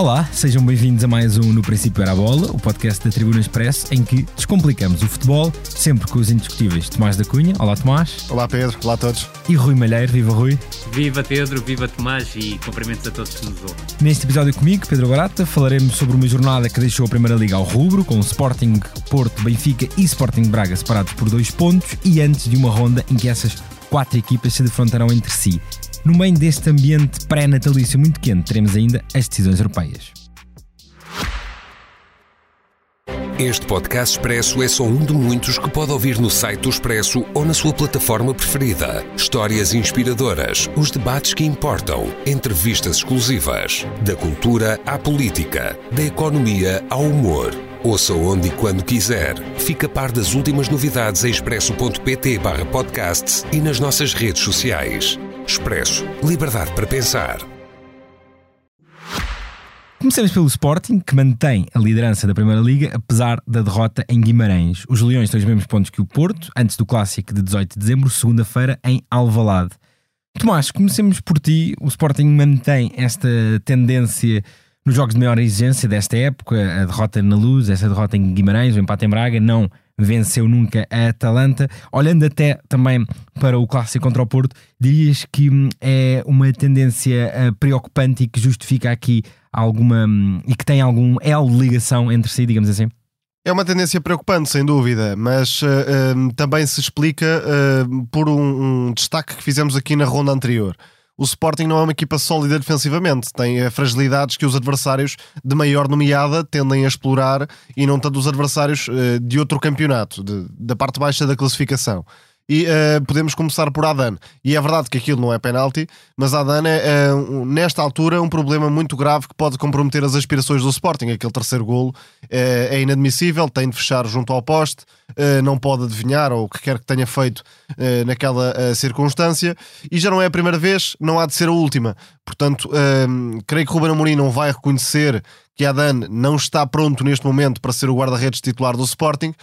Olá, sejam bem-vindos a mais um No Princípio Era a Bola, o podcast da Tribuna Express, em que descomplicamos o futebol, sempre com os indiscutíveis Tomás da Cunha. Olá, Tomás. Olá, Pedro. Olá a todos. E Rui Malheiro. Viva, Rui. Viva, Pedro. Viva, Tomás. E cumprimentos a todos que nos ouvem. Neste episódio comigo, Pedro Barata, falaremos sobre uma jornada que deixou a Primeira Liga ao rubro, com Sporting, Porto, Benfica e Sporting Braga separados por dois pontos, e antes de uma ronda em que essas quatro equipas se defrontarão entre si. No meio deste ambiente pré-natalício muito quente, teremos ainda as decisões europeias. Este podcast expresso é só um de muitos que pode ouvir no site do Expresso ou na sua plataforma preferida. Histórias inspiradoras, os debates que importam, entrevistas exclusivas. Da cultura à política, da economia ao humor. Ouça onde e quando quiser. Fica a par das últimas novidades em expresso.pt/podcasts e nas nossas redes sociais. Expresso Liberdade para pensar. Começamos pelo Sporting, que mantém a liderança da Primeira Liga, apesar da derrota em Guimarães. Os Leões têm os mesmos pontos que o Porto, antes do Clássico de 18 de dezembro, segunda-feira, em Alvalade. Tomás, comecemos por ti. O Sporting mantém esta tendência nos jogos de maior exigência desta época, a derrota na Luz, essa derrota em Guimarães, o empate em Braga, não venceu nunca a Atalanta. Olhando até também para o clássico contra o Porto, dirias que hum, é uma tendência uh, preocupante e que justifica aqui alguma hum, e que tem algum elo de ligação entre si, digamos assim? É uma tendência preocupante, sem dúvida, mas uh, também se explica uh, por um, um, destaque que fizemos aqui na ronda anterior. O Sporting não é uma equipa sólida defensivamente, tem fragilidades que os adversários de maior nomeada tendem a explorar e não tanto os adversários de outro campeonato, de, da parte baixa da classificação e uh, podemos começar por Adan. E é verdade que aquilo não é penalti, mas Adan é, uh, nesta altura, um problema muito grave que pode comprometer as aspirações do Sporting. Aquele terceiro golo uh, é inadmissível, tem de fechar junto ao poste, não pode adivinhar ou o que quer que tenha feito naquela circunstância. E já não é a primeira vez, não há de ser a última. Portanto, creio que Ruben Amorim não vai reconhecer que Adan não está pronto neste momento para ser o guarda-redes titular do Sporting.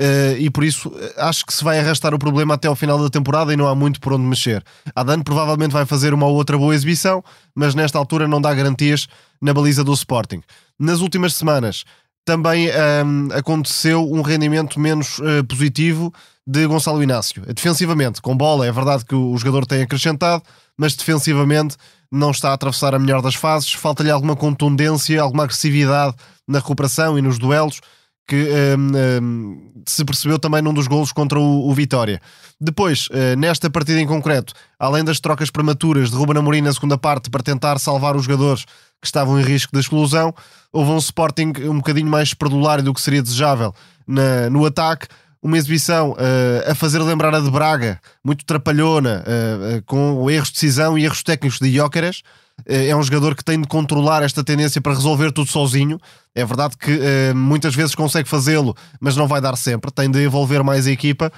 Uh, e por isso eh, acho que se vai arrastar o problema até ao final da temporada e não há muito por onde mexer. Adan provavelmente vai fazer uma ou outra boa exibição, mas nesta altura não dá garantias na baliza do Sporting. Nas últimas semanas também um, ehm, aconteceu um rendimento menos uh, positivo de Gonçalo Inácio. Defensivamente, com bola, é verdade que o jogador tem acrescentado, mas defensivamente não está a atravessar a melhor das fases, falta-lhe alguma contundência, alguma agressividade na recuperação e nos duelos que um, um, se percebeu também num dos golos contra o, o Vitória. Depois, uh, nesta partida em concreto, além das trocas prematuras de Ruben Amorim na segunda parte para tentar salvar os jogadores que estavam em risco de exclusão, houve um Sporting um bocadinho mais perdulário do que seria desejável na, no ataque, uma exibição uh, a fazer lembrar a de Braga, muito trapalhona, uh, com erros de decisão e erros técnicos de Jóqueres. É um jogador que tem de controlar esta tendência para resolver tudo sozinho. É verdade que muitas vezes consegue fazê-lo, mas não vai dar sempre. Tem de envolver mais a equipa.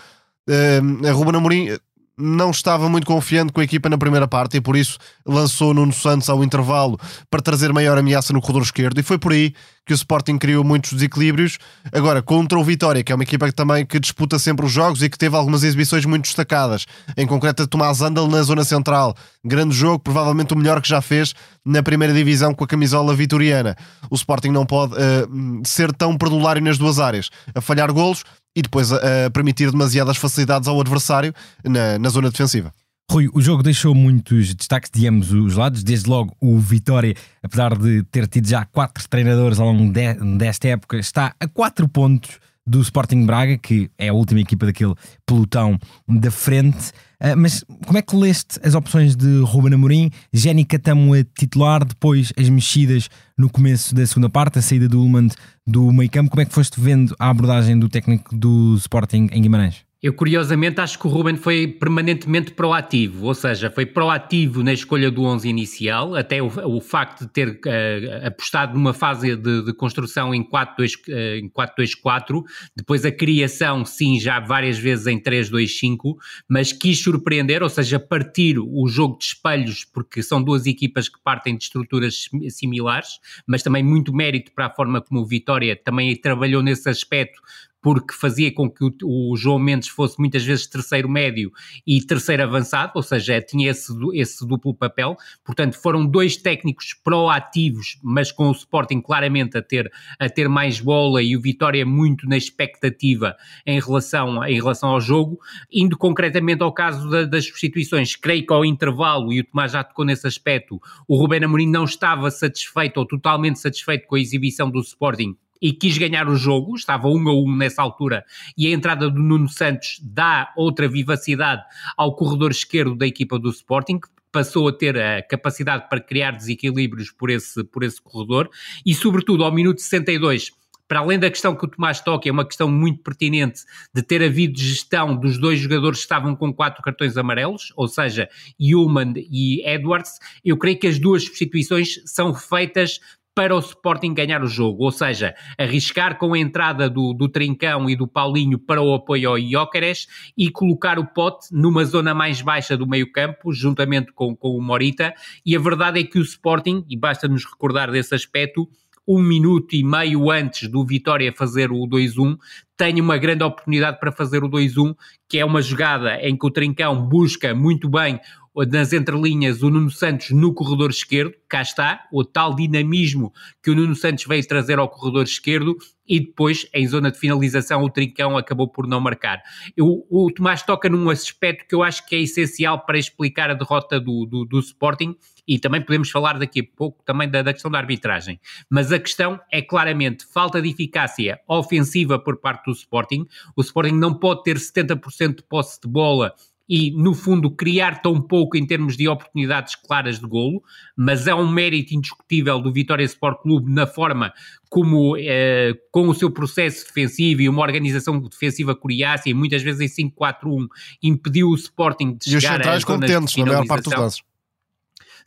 Uh, Ruben Amorim não estava muito confiante com a equipa na primeira parte e por isso lançou Nuno Santos ao intervalo para trazer maior ameaça no corredor esquerdo e foi por aí que o Sporting criou muitos desequilíbrios. Agora, contra o Vitória, que é uma equipa que também que disputa sempre os jogos e que teve algumas exibições muito destacadas, em concreto Tomás Andal na zona central. Grande jogo, provavelmente o melhor que já fez na primeira divisão com a camisola vitoriana. O Sporting não pode uh, ser tão perdulário nas duas áreas, a falhar golos e depois a, a permitir demasiadas facilidades ao adversário na, na zona defensiva. Rui, o jogo deixou muitos destaques de ambos os lados, desde logo o Vitória, apesar de ter tido já quatro treinadores ao longo de, desta época, está a quatro pontos do Sporting Braga, que é a última equipa daquele pelotão da frente. Uh, mas como é que leste as opções de Ruben Amorim? Jenny Catamo a titular, depois as mexidas no começo da segunda parte, a saída do Ullmann do meio campo. Como é que foste vendo a abordagem do técnico do Sporting em Guimarães? Eu, curiosamente, acho que o Ruben foi permanentemente proativo, ou seja, foi proativo na escolha do 11 inicial, até o, o facto de ter uh, apostado numa fase de, de construção em 4-2-4, uh, depois a criação, sim, já várias vezes em 3-2-5, mas quis surpreender, ou seja, partir o jogo de espelhos, porque são duas equipas que partem de estruturas similares, mas também muito mérito para a forma como o Vitória também trabalhou nesse aspecto, porque fazia com que o, o João Mendes fosse muitas vezes terceiro médio e terceiro avançado, ou seja, tinha esse, esse duplo papel. Portanto, foram dois técnicos proativos, mas com o Sporting claramente a ter, a ter mais bola e o Vitória muito na expectativa em relação, em relação ao jogo. Indo concretamente ao caso da, das substituições, creio que ao intervalo, e o Tomás já tocou nesse aspecto, o Rubén Amorim não estava satisfeito ou totalmente satisfeito com a exibição do Sporting e quis ganhar o jogo, estava um a um nessa altura, e a entrada do Nuno Santos dá outra vivacidade ao corredor esquerdo da equipa do Sporting, que passou a ter a capacidade para criar desequilíbrios por esse, por esse corredor, e sobretudo ao minuto 62 para além da questão que o Tomás toca, é uma questão muito pertinente de ter havido gestão dos dois jogadores que estavam com quatro cartões amarelos, ou seja, Human e Edwards, eu creio que as duas substituições são feitas para o Sporting ganhar o jogo, ou seja, arriscar com a entrada do, do Trincão e do Paulinho para o apoio ao Jóqueres e colocar o Pote numa zona mais baixa do meio campo, juntamente com, com o Morita, e a verdade é que o Sporting, e basta nos recordar desse aspecto, um minuto e meio antes do Vitória fazer o 2-1, tem uma grande oportunidade para fazer o 2-1, que é uma jogada em que o Trincão busca muito bem nas entrelinhas o Nuno Santos no corredor esquerdo, cá está, o tal dinamismo que o Nuno Santos veio trazer ao corredor esquerdo e depois, em zona de finalização, o Trincão acabou por não marcar. Eu, o Tomás toca num aspecto que eu acho que é essencial para explicar a derrota do, do, do Sporting e também podemos falar daqui a pouco também da, da, questão da arbitragem. Mas a questão é claramente falta de eficácia ofensiva por parte do Sporting. O Sporting não pode ter 70% de posse de bola e, no fundo, criar tão pouco em termos de oportunidades claras de golo, mas é um mérito indiscutível do Vitória Sport Clube na forma como, eh, com o seu processo defensivo e uma organização defensiva coriácea, e muitas vezes em 5-4-1, impediu o Sporting de e chegar os centrais competentes, na maior parte dos casos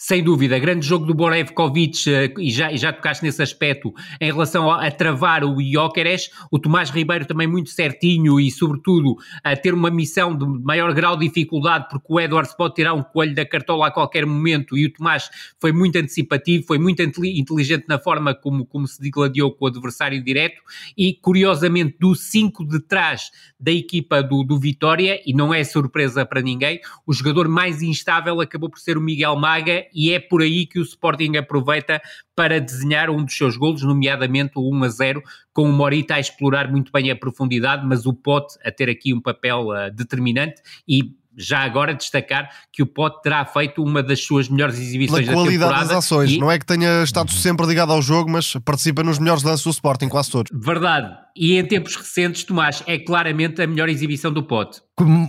sem dúvida, grande jogo do Borevkovic, eh, e já, e já tocaste nesse aspecto, em relação a, a travar o Jóqueres, o Tomás Ribeiro também muito certinho e, sobretudo, a ter uma missão de maior grau de dificuldade, porque o Edwards pode tirar um coelho da cartola a qualquer momento, e o Tomás foi muito antecipativo, foi muito inteligente na forma como, como se digladiou com o adversário direto, e, curiosamente, do 5 de trás da equipa do, do Vitória, e não é surpresa para ninguém, o jogador mais instável acabou por ser o Miguel Maga, e é por aí que o Sporting aproveita para desenhar um dos seus golos, nomeadamente o 1 a 0, com o Morita a explorar muito bem a profundidade, mas o Pote a ter aqui um papel uh, determinante e já agora destacar que o Pote terá feito uma das suas melhores exibições Pela qualidade da temporada. das ações, e... não é que tenha estado sempre ligado ao jogo, mas participa nos melhores lances do Sporting, quase todos. Verdade, e em tempos recentes, Tomás, é claramente a melhor exibição do Pote.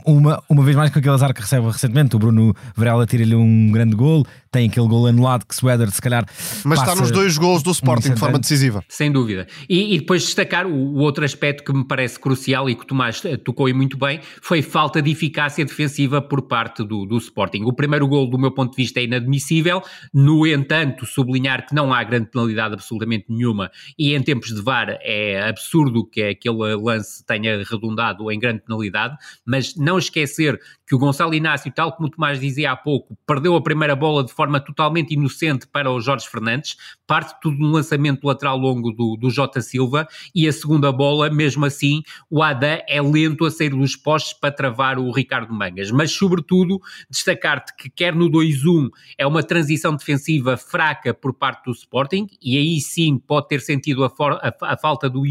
Uma, uma vez mais com aquele azar que recebe recentemente, o Bruno Varela tira-lhe um grande gol, tem aquele gol anulado que Suéder se calhar. Mas está nos dois gols do Sporting de forma decisiva. Sem dúvida. E, e depois destacar o, o, outro aspecto que me parece crucial e que o Tomás eh, tocou e muito bem foi falta de eficácia defensiva por parte do, do Sporting. O primeiro gol, do meu ponto de vista, é inadmissível, no entanto, sublinhar que não há grande penalidade absolutamente nenhuma e em tempos de VAR é absurdo que aquele lance tenha redundado em grande penalidade, mas não esquecer que o Gonçalo Inácio, tal como o Tomás dizia há pouco, perdeu a primeira bola de forma totalmente inocente para o Jorge Fernandes, parte tudo no lançamento lateral longo do, do Jota Silva, e a segunda bola, mesmo assim, o Adam é lento a sair dos postes para travar o Ricardo Mangas. Mas, sobretudo, destacar-te que quer no 2-1 é uma transição defensiva fraca por parte do Sporting, e aí sim pode ter sentido a, for, a, a falta do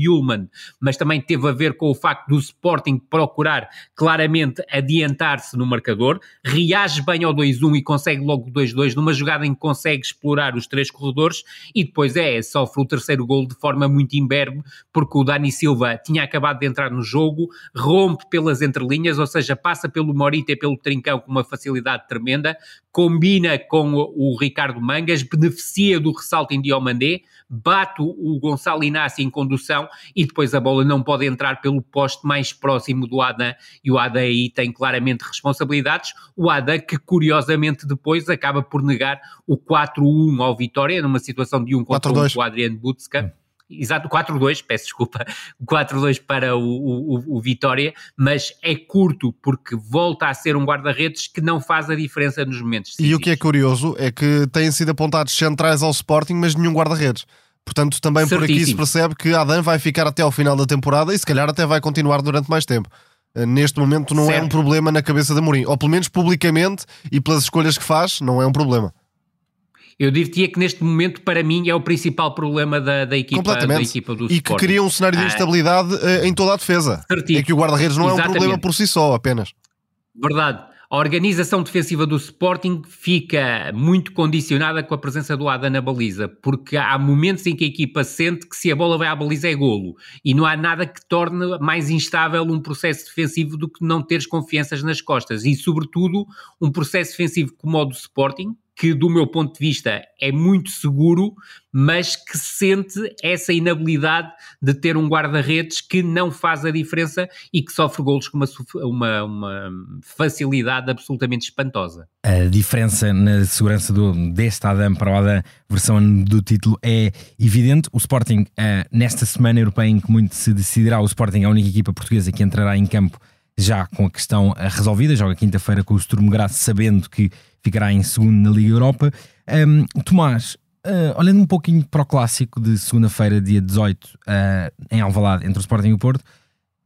Mas também teve a ver com o facto do Sporting procurar claramente adiantar-se no marcador, reage bem ao 2-1 e consegue logo 2-2 numa jogada em que consegue explorar os três corredores e depois é, sofre o terceiro gol de forma muito imberbe, porque o Dani Silva tinha acabado de entrar no jogo, rompe pelas entrelinhas, ou seja, passa pelo Morita e pelo Trincão com uma facilidade tremenda, combina com o Ricardo Mangas, beneficia do ressalto em Diomandé, bate o Gonçalo Inácio em condução e depois a bola não pode entrar pelo poste mais próximo do Adam e o Adam aí tem claramente responsabilidades. O Adam que curiosamente depois acaba por negar o 4-1 ao Vitória numa situação de 1 contra 1 com o Adriano Butska. Exato, 4-2, peço desculpa, 4-2 para o, o, o, Vitória, mas é curto porque volta a ser um guarda-redes que não faz a diferença nos momentos decisivos. E o que é curioso é que têm sido apontados centrais ao Sporting, mas nenhum guarda-redes. Portanto, também por aqui se Certíssimo. percebe que Adam vai ficar até ao final da temporada e se calhar até vai continuar durante mais tempo. Eh, Neste momento não é Certo. um problema na cabeça da Mourinho, ou pelo menos publicamente e pelas escolhas que faz, não é um problema. Eu diria que neste momento, para mim, é o principal problema da, da, equipa, da equipa do E que cria um cenário de Ah, instabilidade eh, em toda a defesa. Certíssimo. É que o guarda-redes não é um Exatamente. problema por si só, apenas. Verdade. A organização defensiva do Sporting fica muito condicionada com a presença do Ada na baliza, porque há momentos em que a equipa sente que se a bola vai à baliza é golo e não há nada que torne mais instável um processo defensivo do que não teres confianças nas costas e, sobretudo, um processo defensivo como o do Sporting, que do meu ponto de vista é muito seguro, mas que sente essa inabilidade de ter um guarda-redes que não faz a diferença e que sofre golos com uma, uma, uma facilidade absolutamente espantosa. A diferença na segurança do, deste Adam para o Adam, versão do título, é evidente. O Sporting, eh, nesta semana europeia em que muito se decidirá, o Sporting é a única equipa portuguesa que entrará em campo já com a questão eh, resolvida. Joga quinta-feira com o Sturm Graz, sabendo que ficará em segundo na Liga Europa. Ahm, Tomás, eh, olhando um pouquinho para o clássico de segunda-feira, dia 18, eh, em Alvalade, entre o Sporting e o Porto,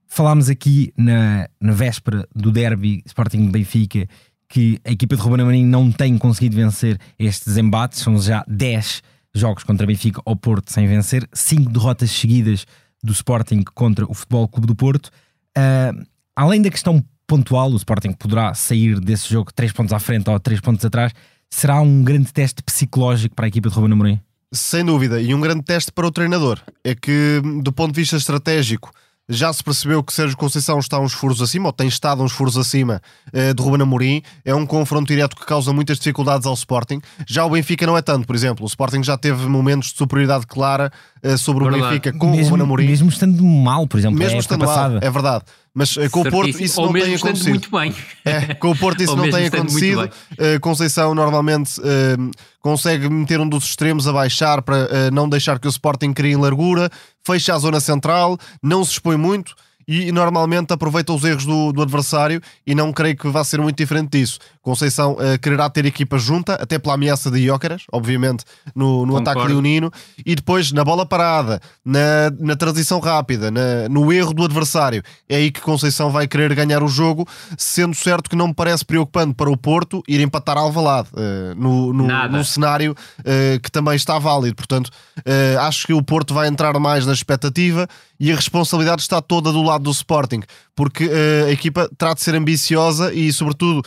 falámos aqui na, na véspera do derby Sporting-Benfica que a equipa de Ruben Amorim não tem conseguido vencer estes embates, são já 10 jogos contra Benfica ou Porto sem vencer, 5 derrotas seguidas do Sporting contra o Futebol Clube do Porto. Ah, além da questão pontual, o Sporting poderá sair desse jogo 3 pontos à frente ou 3 pontos atrás, será um grande teste psicológico para a equipa de Ruben Amorim? Sem dúvida, e um grande teste para o treinador. É que, do ponto de vista estratégico, já se percebeu que Sérgio Conceição está uns furos acima, ou tem estado uns furos acima eh, de Ruben Amorim. É um confronto direto que causa muitas dificuldades ao Sporting. Já o Benfica não é tanto, por exemplo. O Sporting já teve momentos de superioridade clara eh, sobre Verdade. o Benfica com o mesmo, Ruben Amorim. mesmo estando mal, por exemplo, Mesmo estando passada. é verdade. Mas eh, com o Porto isso Ou não tem acontecido. muito bem. É, com o Porto isso não tem acontecido. Uh, Conceição normalmente uh, consegue meter um dos extremos a baixar para uh, não deixar que o Sporting crie em largura, fecha a zona central, não se expõe muito e normalmente aproveita os erros do, do adversário e não creio que vá ser muito diferente disso. Conceição uh, quererá ter equipa junta, até pela ameaça de Jóqueras, obviamente, no, no ataque leonino, e depois na bola parada, na, na transição rápida, na- no erro do adversário. É aí que Conceição vai querer ganhar o jogo, sendo certo que não me parece preocupante para o Porto ir empatar Alvalade uh, no, no, Nada. no cenário uh, que também está válido. Portanto, uh, acho que o Porto vai entrar mais na expectativa e a responsabilidade está toda do lado do Sporting, porque uh, a equipa terá de ser ambiciosa e, sobretudo,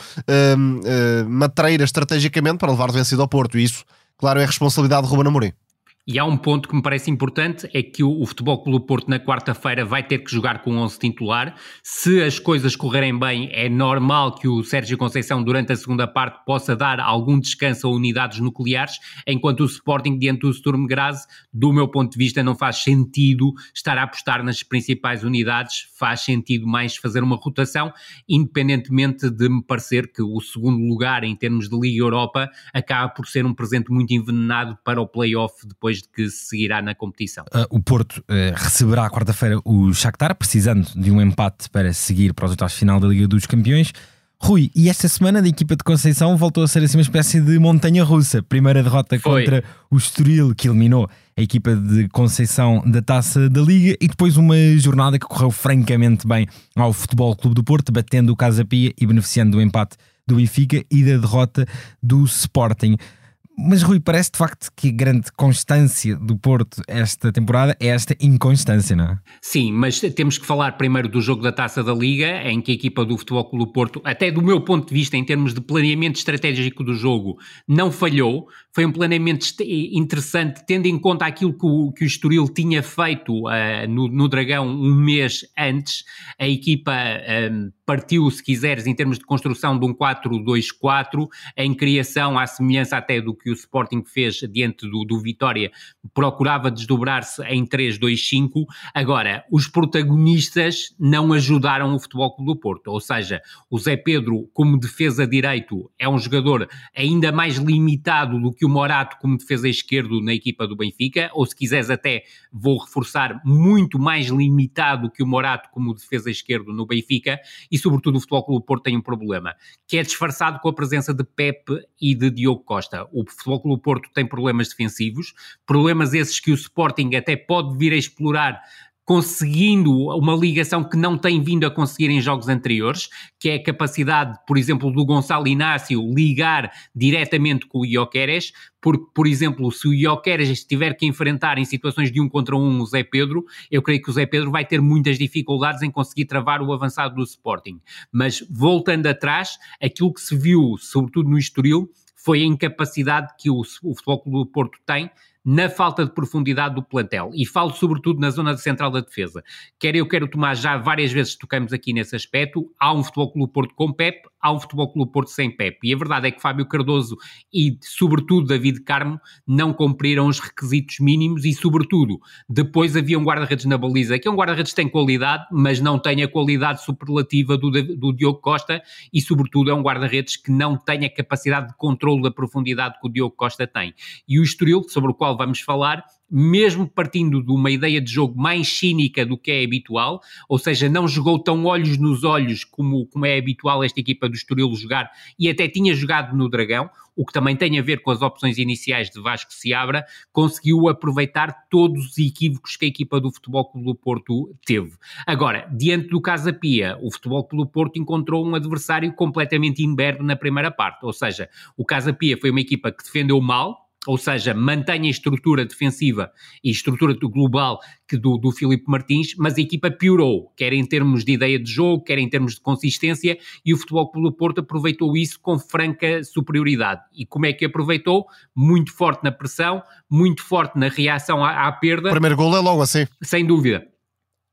um, uh, matreira estrategicamente para levar vencido ao Porto. E isso, claro, é responsabilidade de Ruben Amorim. E há um ponto que me parece importante, é que o, o Futebol Clube Porto na quarta-feira vai ter que jogar com 11 titular. Se as coisas correrem bem, é normal que o Sérgio Conceição durante a segunda parte possa dar algum descanso a unidades nucleares, enquanto o Sporting diante do Sturm Graz, do meu ponto de vista, não faz sentido estar a apostar nas principais unidades, faz sentido mais fazer uma rotação, independentemente de me parecer que o segundo lugar em termos de Liga Europa acaba por ser um presente muito envenenado para o play-off depois de que se seguirá na competição. Uh, o Porto uh, receberá quarta-feira o Shakhtar, precisando de um empate para seguir para os oitavos de final da Liga dos Campeões. Rui, e esta semana da equipa de Conceição voltou a ser assim uma espécie de montanha russa. Primeira derrota Foi. contra o Estoril, que eliminou a equipa de Conceição da Taça da Liga, e depois uma jornada que correu francamente bem ao Futebol Clube do Porto, batendo o Casa Pia e beneficiando do empate do Benfica e da derrota do Sporting. Mas Rui, parece de facto que a grande constância do Porto esta temporada é esta inconstância, não é? Sim, mas temos que falar primeiro do jogo da Taça da Liga, em que a equipa do Futebol Clube do Porto, até do meu ponto de vista, em termos de planeamento estratégico do jogo, não falhou. Foi um planeamento interessante, tendo em conta aquilo que o, que o Estoril tinha feito ah, no, no Dragão um mês antes. A equipa ah, partiu, se quiseres, em termos de construção de um 4-2-4, em criação, à semelhança até do que o Sporting fez diante do, do Vitória, procurava desdobrar-se em 3-2-5. Agora, os protagonistas não ajudaram o Futebol Clube do Porto, ou seja, o Zé Pedro, como defesa direito, é um jogador ainda mais limitado do que o Morato como defesa esquerdo na equipa do Benfica, ou se quiseres até, vou reforçar, muito mais limitado que o Morato como defesa esquerdo no Benfica, e e sobretudo o Futebol Clube Porto tem um problema, que é disfarçado com a presença de Pepe e de Diogo Costa. O Futebol Clube Porto tem problemas defensivos, problemas esses que o Sporting até pode vir a explorar conseguindo uma ligação que não tem vindo a conseguir em jogos anteriores, que é a capacidade, por exemplo, do Gonçalo Inácio ligar diretamente com o Ioqueres, porque, por exemplo, se o Ioqueres tiver que enfrentar em situações de um contra um o Zé Pedro, eu creio que o Zé Pedro vai ter muitas dificuldades em conseguir travar o avançado do Sporting. Mas, voltando atrás, aquilo que se viu, sobretudo no Estoril, foi a incapacidade que o, o Futebol Clube do Porto tem na falta de profundidade do plantel. E falo sobretudo na zona central da defesa. Quer eu, quero tomar já várias vezes tocamos aqui nesse aspecto. Há um Futebol Clube Porto com Pep, um Futebol Clube Porto sem Pep. E a verdade é que Fábio Cardoso e, sobretudo, David Carmo não cumpriram os requisitos mínimos e, sobretudo, depois havia um guarda-redes na baliza, que é um guarda-redes que tem qualidade, mas não tem a qualidade superlativa do, do Diogo Costa e, sobretudo, é um guarda-redes que não tem a capacidade de controle da profundidade que o Diogo Costa tem. E o Estoril, sobre o qual vamos falar, mesmo partindo de uma ideia de jogo mais cínica do que é habitual, ou seja, não jogou tão olhos nos olhos como, como é habitual esta equipa do Estoril jogar, e até tinha jogado no Dragão, o que também tem a ver com as opções iniciais de Vasco Seabra, conseguiu aproveitar todos os equívocos que a equipa do Futebol Clube do Porto teve. Agora, diante do Casa Pia, o Futebol Clube do Porto encontrou um adversário completamente imberbe na primeira parte, ou seja, o Casa Pia foi uma equipa que defendeu mal, ou seja, mantém a estrutura defensiva e estrutura global que do, do Filipe Martins, mas a equipa piorou, quer em termos de ideia de jogo, quer em termos de consistência, e o Futebol Clube do Porto aproveitou isso com franca superioridade. E como é que aproveitou? Muito forte na pressão, muito forte na reação à, à perda. O primeiro gol é logo assim. Sem dúvida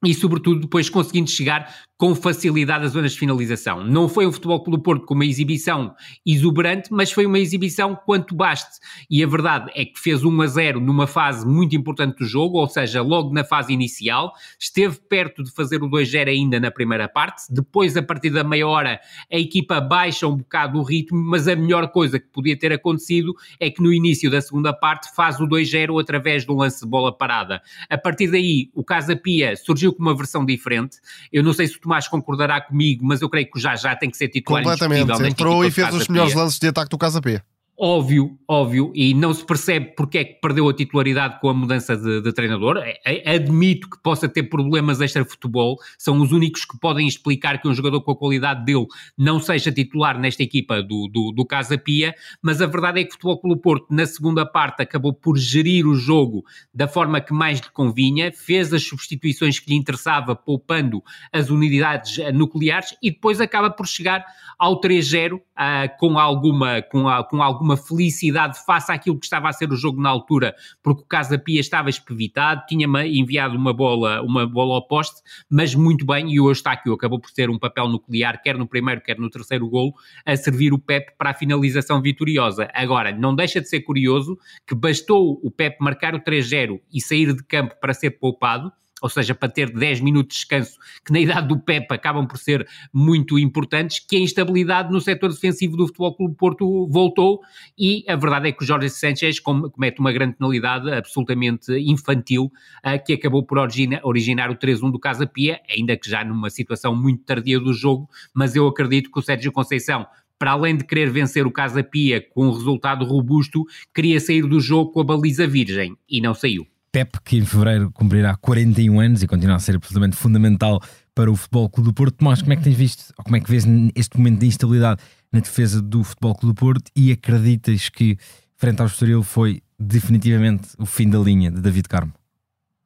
e, sobretudo, depois conseguindo chegar com facilidade às zonas de finalização. Não foi um Futebol Clube Porto com uma exibição exuberante, mas foi uma exibição quanto baste. E a verdade é que fez 1 a 0 numa fase muito importante do jogo, ou seja, logo na fase inicial, esteve perto de fazer o 2-0 ainda na primeira parte, depois, a partir da meia hora, a equipa baixa um bocado o ritmo, mas a melhor coisa que podia ter acontecido é que no início da segunda parte faz o 2-0 através um lance de bola parada. A partir daí, o Casa Pia surgiu com uma versão diferente. Eu não sei se Tomás concordará comigo, mas eu creio que já já tem que ser titular Completamente. Entrou e fez os melhores lances de ataque do Casa Pia óbvio, óbvio, e não se percebe porque é que perdeu a titularidade com a mudança de, de treinador. É, é, admito que possa ter problemas extra-futebol, são os únicos que podem explicar que um jogador com a qualidade dele não seja titular nesta equipa do, do, do Casa Pia, mas a verdade é que o Futebol Clube Porto, na segunda parte, acabou por gerir o jogo da forma que mais lhe convinha, fez as substituições que lhe interessava, poupando as unidades nucleares, e depois acaba por chegar ao 3-0 uh, ah, com alguma, com, a, com alguma alguma felicidade face àquilo que estava a ser o jogo na altura, porque o Casa Pia estava espevitado, tinha enviado uma bola, uma bola ao poste, mas muito bem, e o Eustáquio acabou por ter um papel nuclear, quer no primeiro, quer no terceiro golo, a servir o Pep para a finalização vitoriosa. Agora, não deixa de ser curioso que bastou o Pep marcar o 3-0 e sair de campo para ser poupado, ou seja, para ter 10 minutos de descanso, que na idade do Pep acabam por ser muito importantes, que a instabilidade no setor defensivo do Futebol Clube Porto voltou e a verdade é que o Jorge Sanchez comete uma grande penalidade absolutamente infantil, uh, que acabou por origina, originar o 3-1 do Casa Pia, ainda que já numa situação muito tardia do jogo, mas eu acredito que o Sérgio Conceição para além de querer vencer o Casa Pia com um resultado robusto, queria sair do jogo com a baliza virgem e não saiu. Pep, que em fevereiro cumprirá 41 anos e continua a ser absolutamente fundamental para o Futebol Clube do Porto. Tomás, como é que tens visto, ou como é que vês este momento de instabilidade na defesa do Futebol Clube do Porto e acreditas que, frente ao Estoril, foi definitivamente o fim da linha de David Carmo?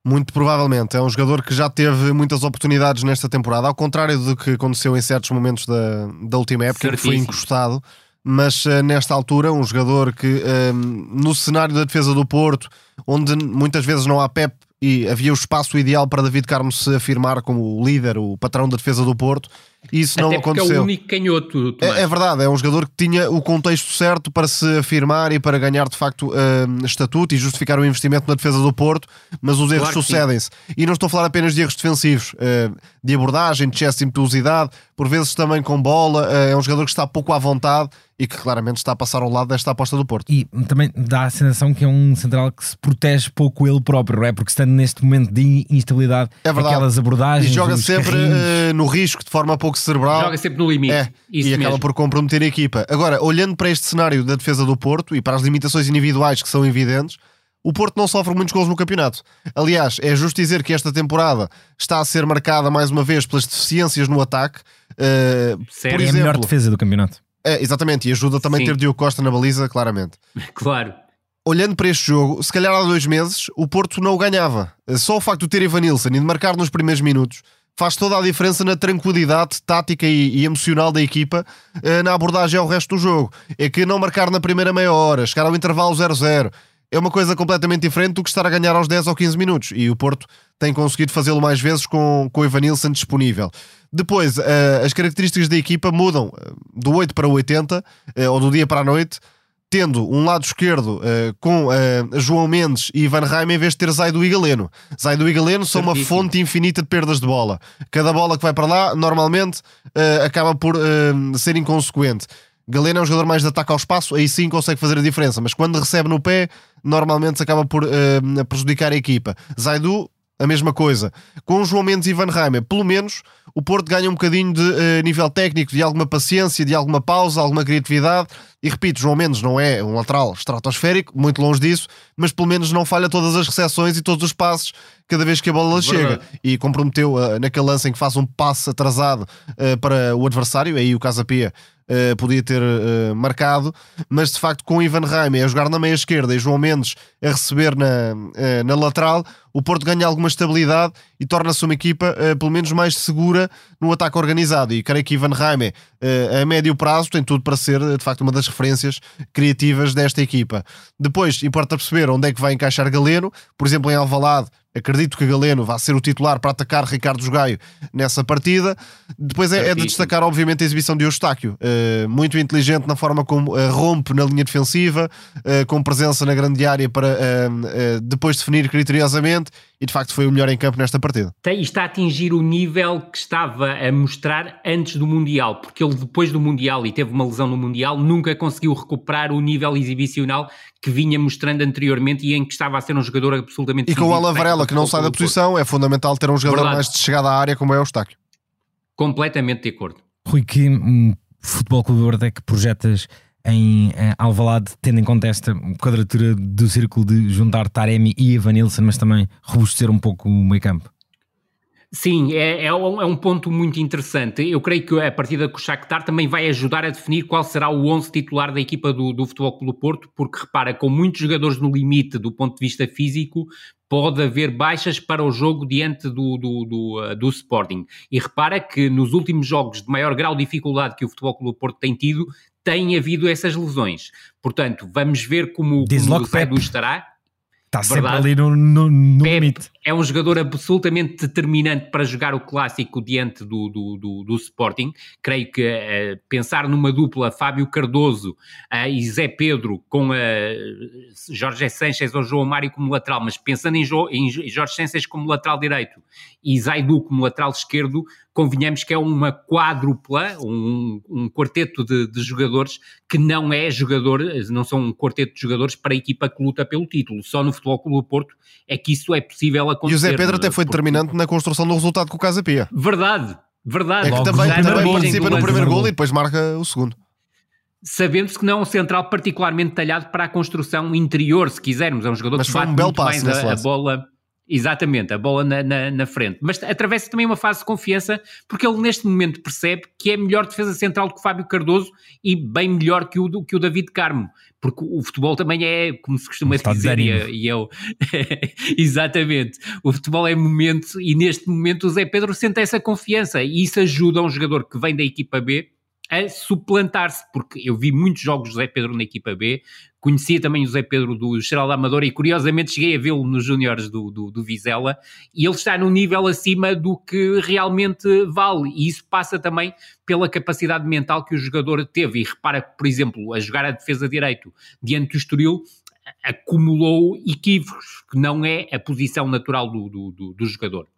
Muito provavelmente. É um jogador que já teve muitas oportunidades nesta temporada, ao contrário do que aconteceu em certos momentos da, da última época, Certíssimo. que foi encostado. Mas uh, nesta altura, um jogador que uh, no cenário da defesa do Porto onde muitas vezes não há Pep e havia o espaço ideal para David Carmo se afirmar como o líder, o patrão da defesa do Porto, isso Até não aconteceu. É o único canhoto. É, é, verdade, é um jogador que tinha o contexto certo para se afirmar e para ganhar de facto uh, estatuto e justificar o investimento na defesa do Porto, mas os erros claro sucedem-se. E não estou a falar apenas de erros defensivos. Uh, de abordagem, de excesso de impetuosidade, por vezes também com bola. É um jogador que está pouco à vontade e que claramente está a passar ao lado desta aposta do Porto. E também dá a sensação que é um central que se protege pouco ele próprio, não é? Porque estando neste momento de instabilidade, é verdade. aquelas abordagens. E joga sempre uh, no risco, de forma pouco cerebral. Joga sempre no limite. É, e mesmo. acaba por comprometer a equipa. Agora, olhando para este cenário da defesa do Porto e para as limitações individuais que são evidentes, o Porto não sofre muitos gols no campeonato. Aliás, é justo dizer que esta temporada está a ser marcada mais uma vez pelas deficiências no ataque. Uh, por exemplo, é a melhor defesa do campeonato. É, exatamente, e ajuda também Sim. ter Diogo Costa na baliza, claramente. Claro. Olhando para este jogo, se calhar há dois meses o Porto não o ganhava. Só o facto de ter Ivanilson e de marcar nos primeiros minutos faz toda a diferença na tranquilidade tática e, e emocional da equipa uh, na abordagem ao resto do jogo. É que não marcar na primeira meia hora, chegar ao intervalo 0-0, é uma coisa completamente diferente do que estar a ganhar aos 10 ou 15 minutos. E o Porto tem conseguido fazê-lo mais vezes com, com o Evanilson disponível. Depois, uh, as características da equipa mudam eh, do 8 para o 80, uh, ou do dia para a noite, tendo um lado esquerdo uh, com João Mendes e Ivan Raim em vez de ter Zaidu e Galeno. Zaidu e Galeno são uma fonte infinita de perdas de bola. Cada bola que vai para lá, normalmente, acaba por ser inconsequente. Galeno é um jogador mais de ataque ao espaço, aí sim consegue fazer a diferença, mas quando recebe no pé, normalmente acaba por prejudicar a equipa. Zaidu a mesma coisa. Com João Mendes e Van Reimer, pelo menos o Porto ganha um bocadinho de uh, nível técnico, de alguma paciência, de alguma pausa, alguma criatividade. E repito, João Mendes não é um lateral estratosférico, muito longe disso, mas pelo menos não falha todas as recepções e todos os passes cada vez que a bola chega. E comprometeu uh, naquele lance em que faz um passe atrasado uh, para o adversário, aí o Casapia uh, podia ter marcado, mas de facto com Ivan Raime a jogar na meia esquerda e João Mendes a receber na, na lateral, o Porto ganha alguma estabilidade e torna-se uma equipa pelo menos mais segura no ataque organizado. E creio que Ivan Raime, a médio prazo, tem tudo para ser de facto uma das referências criativas desta equipa. Depois, importa perceber onde é que vai encaixar Galeno, por exemplo, em Alvalade Acredito que Galeno vai ser o titular para atacar Ricardo Gaio nessa partida. Depois é, é, de destacar, obviamente, a exibição de Eustáquio. Uh, muito inteligente na forma como uh, rompe na linha defensiva, uh, com presença na grande área para depois definir criteriosamente e de facto foi o melhor em campo nesta partida. Tem, está a atingir o nível que estava a mostrar antes do Mundial, porque ele depois do Mundial e teve uma lesão no Mundial, nunca conseguiu recuperar o nível exibicional que vinha mostrando anteriormente e em que estava a ser um jogador absolutamente E com o Alan Varela, que não sai da posição, é fundamental ter um jogador Verdade. mais de chegada à área como é o Eustáquio. Completamente de acordo. Rui, que um, futebol clube é que projetas em uh, Alvalade, tendo em conta esta quadratura do círculo de juntar Taremi e Evanilson, mas também robustecer um pouco o meio campo? Sim, é, é, um, é, um, ponto muito interessante. Eu creio que a partida com o Shakhtar também vai ajudar a definir qual será o 11 titular da equipa do, do Futebol Clube Porto, porque repara, com muitos jogadores no limite do ponto de vista físico, pode haver baixas para o jogo diante do, do, do, uh, do Sporting. E repara que nos últimos jogos de maior grau de dificuldade que o Futebol Clube Porto tem tido, tem havido essas lesões. Portanto, vamos ver como, como o Saidu estará. Está sempre ali no, no, no limite. É um jogador absolutamente determinante para jogar o clássico diante do, do, do, do Sporting. Creio que uh, pensar numa dupla Fábio Cardoso uh, e Zé Pedro com uh, Jorge Sanchez ou João Mário como lateral, mas pensando em, jo em Jorge Sanchez como lateral direito e Zaidu como lateral esquerdo, convenhamos que é uma quádrupla, um, um quarteto de, de, jogadores que não é jogador, não são um quarteto de jogadores para a equipa que luta pelo título. Só no Futebol Clube do Porto é que isso é possível. E o Zé Pedro até foi determinante na construção do resultado com o Casa Pia. Verdade, verdade. É que também, também participa no primeiro gol e depois marca o segundo sabendo-se que não é um central particularmente talhado para a construção interior, se quisermos. É um jogador Mas que bate um muito mais a, a, bola. Exatamente, a bola na, na, na, frente. Mas atravessa também uma fase de confiança, porque ele neste momento percebe que é melhor defesa central do que o Fábio Cardoso e bem melhor que o, que o David Carmo. Porque o futebol também é, como se costuma Está dizer, e, é, eu. É exatamente. O futebol é momento, e neste momento o Zé Pedro sente essa confiança, e isso ajuda um jogador que vem da equipa B a suplantar-se, porque eu vi muitos jogos do Zé Pedro na equipa B, conhecia também o Zé Pedro do Geral da Amadora e curiosamente cheguei a vê-lo nos júniores do, do, do, Vizela. E ele está num nível acima do que realmente vale. E isso passa também pela capacidade mental que o jogador teve. E repara que, por exemplo, a jogar a defesa direito diante do Estoril acumulou equívocos, que não é a posição natural do, do, do, do jogador.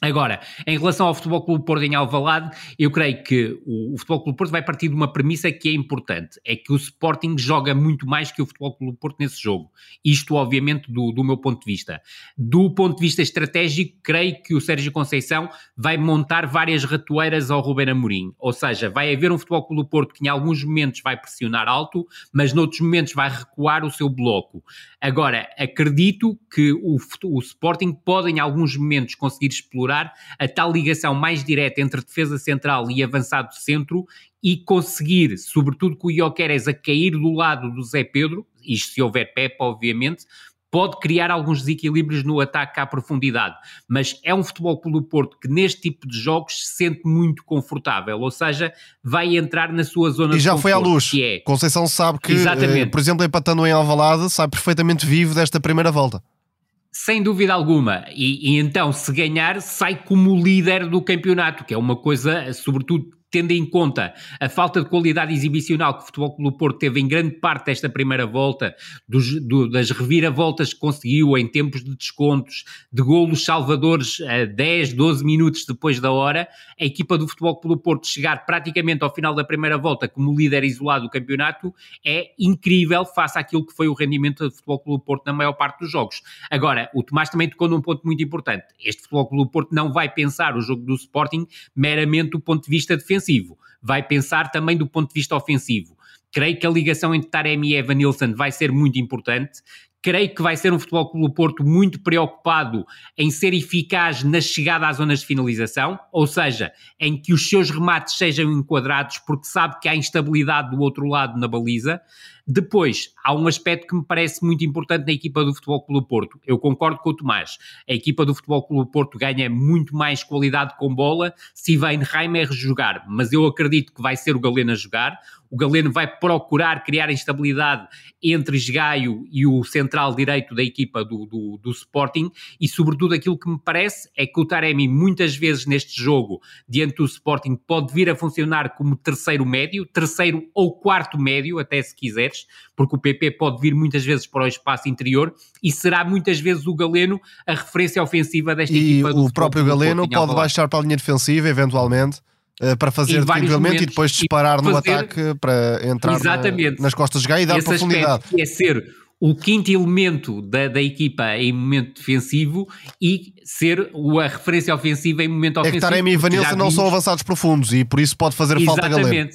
Agora, em relação ao Futebol Clube Porto em Alvalade, eu creio que o, o Futebol Clube Porto vai partir de uma premissa que é importante, é que o Sporting joga muito mais que o Futebol Clube Porto nesse jogo. Isto, obviamente, do, do meu ponto de vista. Do ponto de vista estratégico, creio que o Sérgio Conceição vai montar várias ratoeiras ao Ruben Amorim, ou seja, vai haver um Futebol Clube Porto que em alguns momentos vai pressionar alto, mas noutros momentos vai recuar o seu bloco. Agora, acredito que o, o Sporting pode em alguns momentos conseguir explorar explorar a tal ligação mais direta entre defesa central e avançado centro e conseguir, sobretudo com o Ioqueres a cair do lado do Zé Pedro, isto se houver Pepe, obviamente, pode criar alguns desequilíbrios no ataque à profundidade, mas é um futebol pelo Porto que neste tipo de jogos se sente muito confortável, ou seja, vai entrar na sua zona e já conforto, foi à luz. É... Conceição sabe que, eh, por exemplo, empatando em Alvalade, sai perfeitamente vivo desta primeira volta. Sem dúvida alguma. E, e, então, se ganhar, sai como líder do campeonato, que é uma coisa, sobretudo, tendo em conta a falta de qualidade exibicional que o Futebol Clube Porto teve em grande parte desta primeira volta, dos, do, das reviravoltas que conseguiu em tempos de descontos, de golos salvadores a 10, 12 minutos depois da hora, a equipa do Futebol Clube Porto chegar praticamente ao final da primeira volta como líder isolado do campeonato é incrível face àquilo que foi o rendimento do Futebol Clube Porto na maior parte dos jogos. Agora, o Tomás também tocou num ponto muito importante. Este Futebol Clube Porto não vai pensar o jogo do Sporting meramente do ponto de vista defensivo defensivo, vai pensar também do ponto de vista ofensivo. Creio que a ligação entre Taremi e Evan Nilsson vai ser muito importante. Creio que vai ser um Futebol Clube Porto muito preocupado em ser eficaz na chegada às zonas de finalização, ou seja, em que os seus remates sejam enquadrados, porque sabe que há instabilidade do outro lado na baliza. Depois, há um aspecto que me parece muito importante na equipa do Futebol Clube Porto. Eu concordo com o Tomás. A equipa do Futebol Clube Porto ganha muito mais qualidade com bola se vem Reimer jogar, mas eu acredito que vai ser o Galeno a jogar. O Galeno vai procurar criar instabilidade entre Esgaio e o central direito da equipa do, do, do, Sporting e, sobretudo, aquilo que me parece é que o Taremi, muitas vezes neste jogo, diante do Sporting, pode vir a funcionar como terceiro médio, terceiro ou quarto médio, até se quiseres porque o PP pode vir muitas vezes para o espaço interior e será muitas vezes o Galeno a referência ofensiva desta e equipa. E o próprio Galeno pode baixar para a linha defensiva, eventualmente. Uh, para fazer definitivamente e depois disparar no ataque para entrar na, nas costas de Gai e dar profundidade. É ser o quinto elemento da, da equipa em momento defensivo e ser a referência ofensiva em momento ofensivo. É que Taremi e Vanilson não são avançados profundos e por isso pode fazer Exatamente. falta Galeno.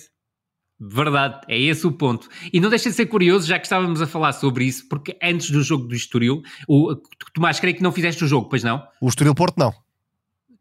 Verdade, é esse o ponto. E não deixa de ser curioso, já que estávamos a falar sobre isso, porque antes do jogo do Estoril, o Tomás, creio que não fizeste o jogo, pois não? O Estoril Porto não.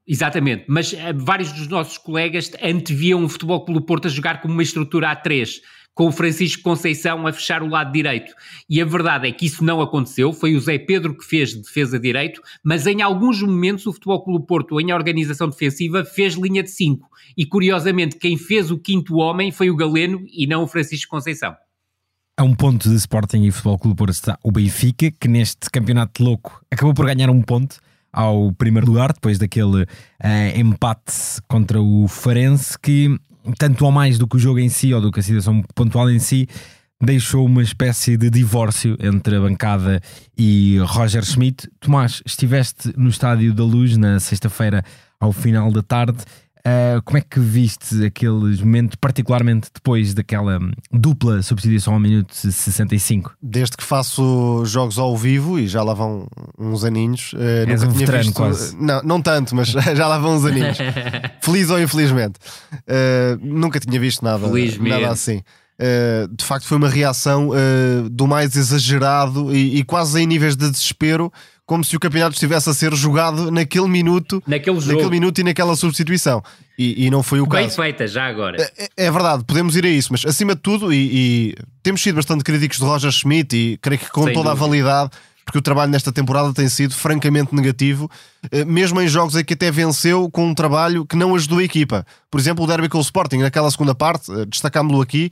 Exatamente, mas uh, vários dos nossos colegas anteviam o Futebol pelo Porto a jogar como uma estrutura A3 com o Francisco Conceição a fechar o lado direito. E a verdade é que isso não aconteceu, foi o Zé Pedro que fez defesa direito, mas em alguns momentos o Futebol Clube Porto, em organização defensiva, fez linha de 5. E curiosamente, quem fez o quinto homem foi o Galeno e não o Francisco Conceição. A um ponto de Sporting e Futebol Clube Porto está o Benfica, que neste campeonato louco acabou por ganhar um ponto ao primeiro lugar, depois daquele uh, empate contra o Farense, que tanto ou mais do que o jogo em si ou do que a situação pontual em si, deixou uma espécie de divórcio entre a bancada e Roger Schmidt. Tomás, estiveste no Estádio da Luz na sexta-feira ao final da tarde. Uh, como é que viste aqueles momentos, particularmente depois daquela dupla substituição ao minuto 65? Desde que faço jogos ao vivo e já lá vão uns aninhos. Uh, És um veterano visto... quase. Não, não tanto, mas já lá vão uns aninhos. Feliz ou infelizmente. Uh, nunca tinha visto nada, nada assim. Uh, de facto, foi uma reação uh, do mais exagerado e, e, quase em níveis de desespero como se o campeonato estivesse a ser jogado naquele minuto, naquele, jogo. naquele minuto e naquela substituição. E, e não foi o Bem caso. feita, já agora. É, é, verdade, podemos ir a isso, mas acima de tudo, e, e, temos sido bastante críticos de Roger Schmidt e creio que com Sem toda dúvida. a validade, porque o trabalho nesta temporada tem sido francamente negativo, eh, mesmo em jogos em que até venceu com um trabalho que não ajudou a equipa. Por exemplo, o derby com o Sporting, naquela segunda parte, eh, destacámos-lo aqui,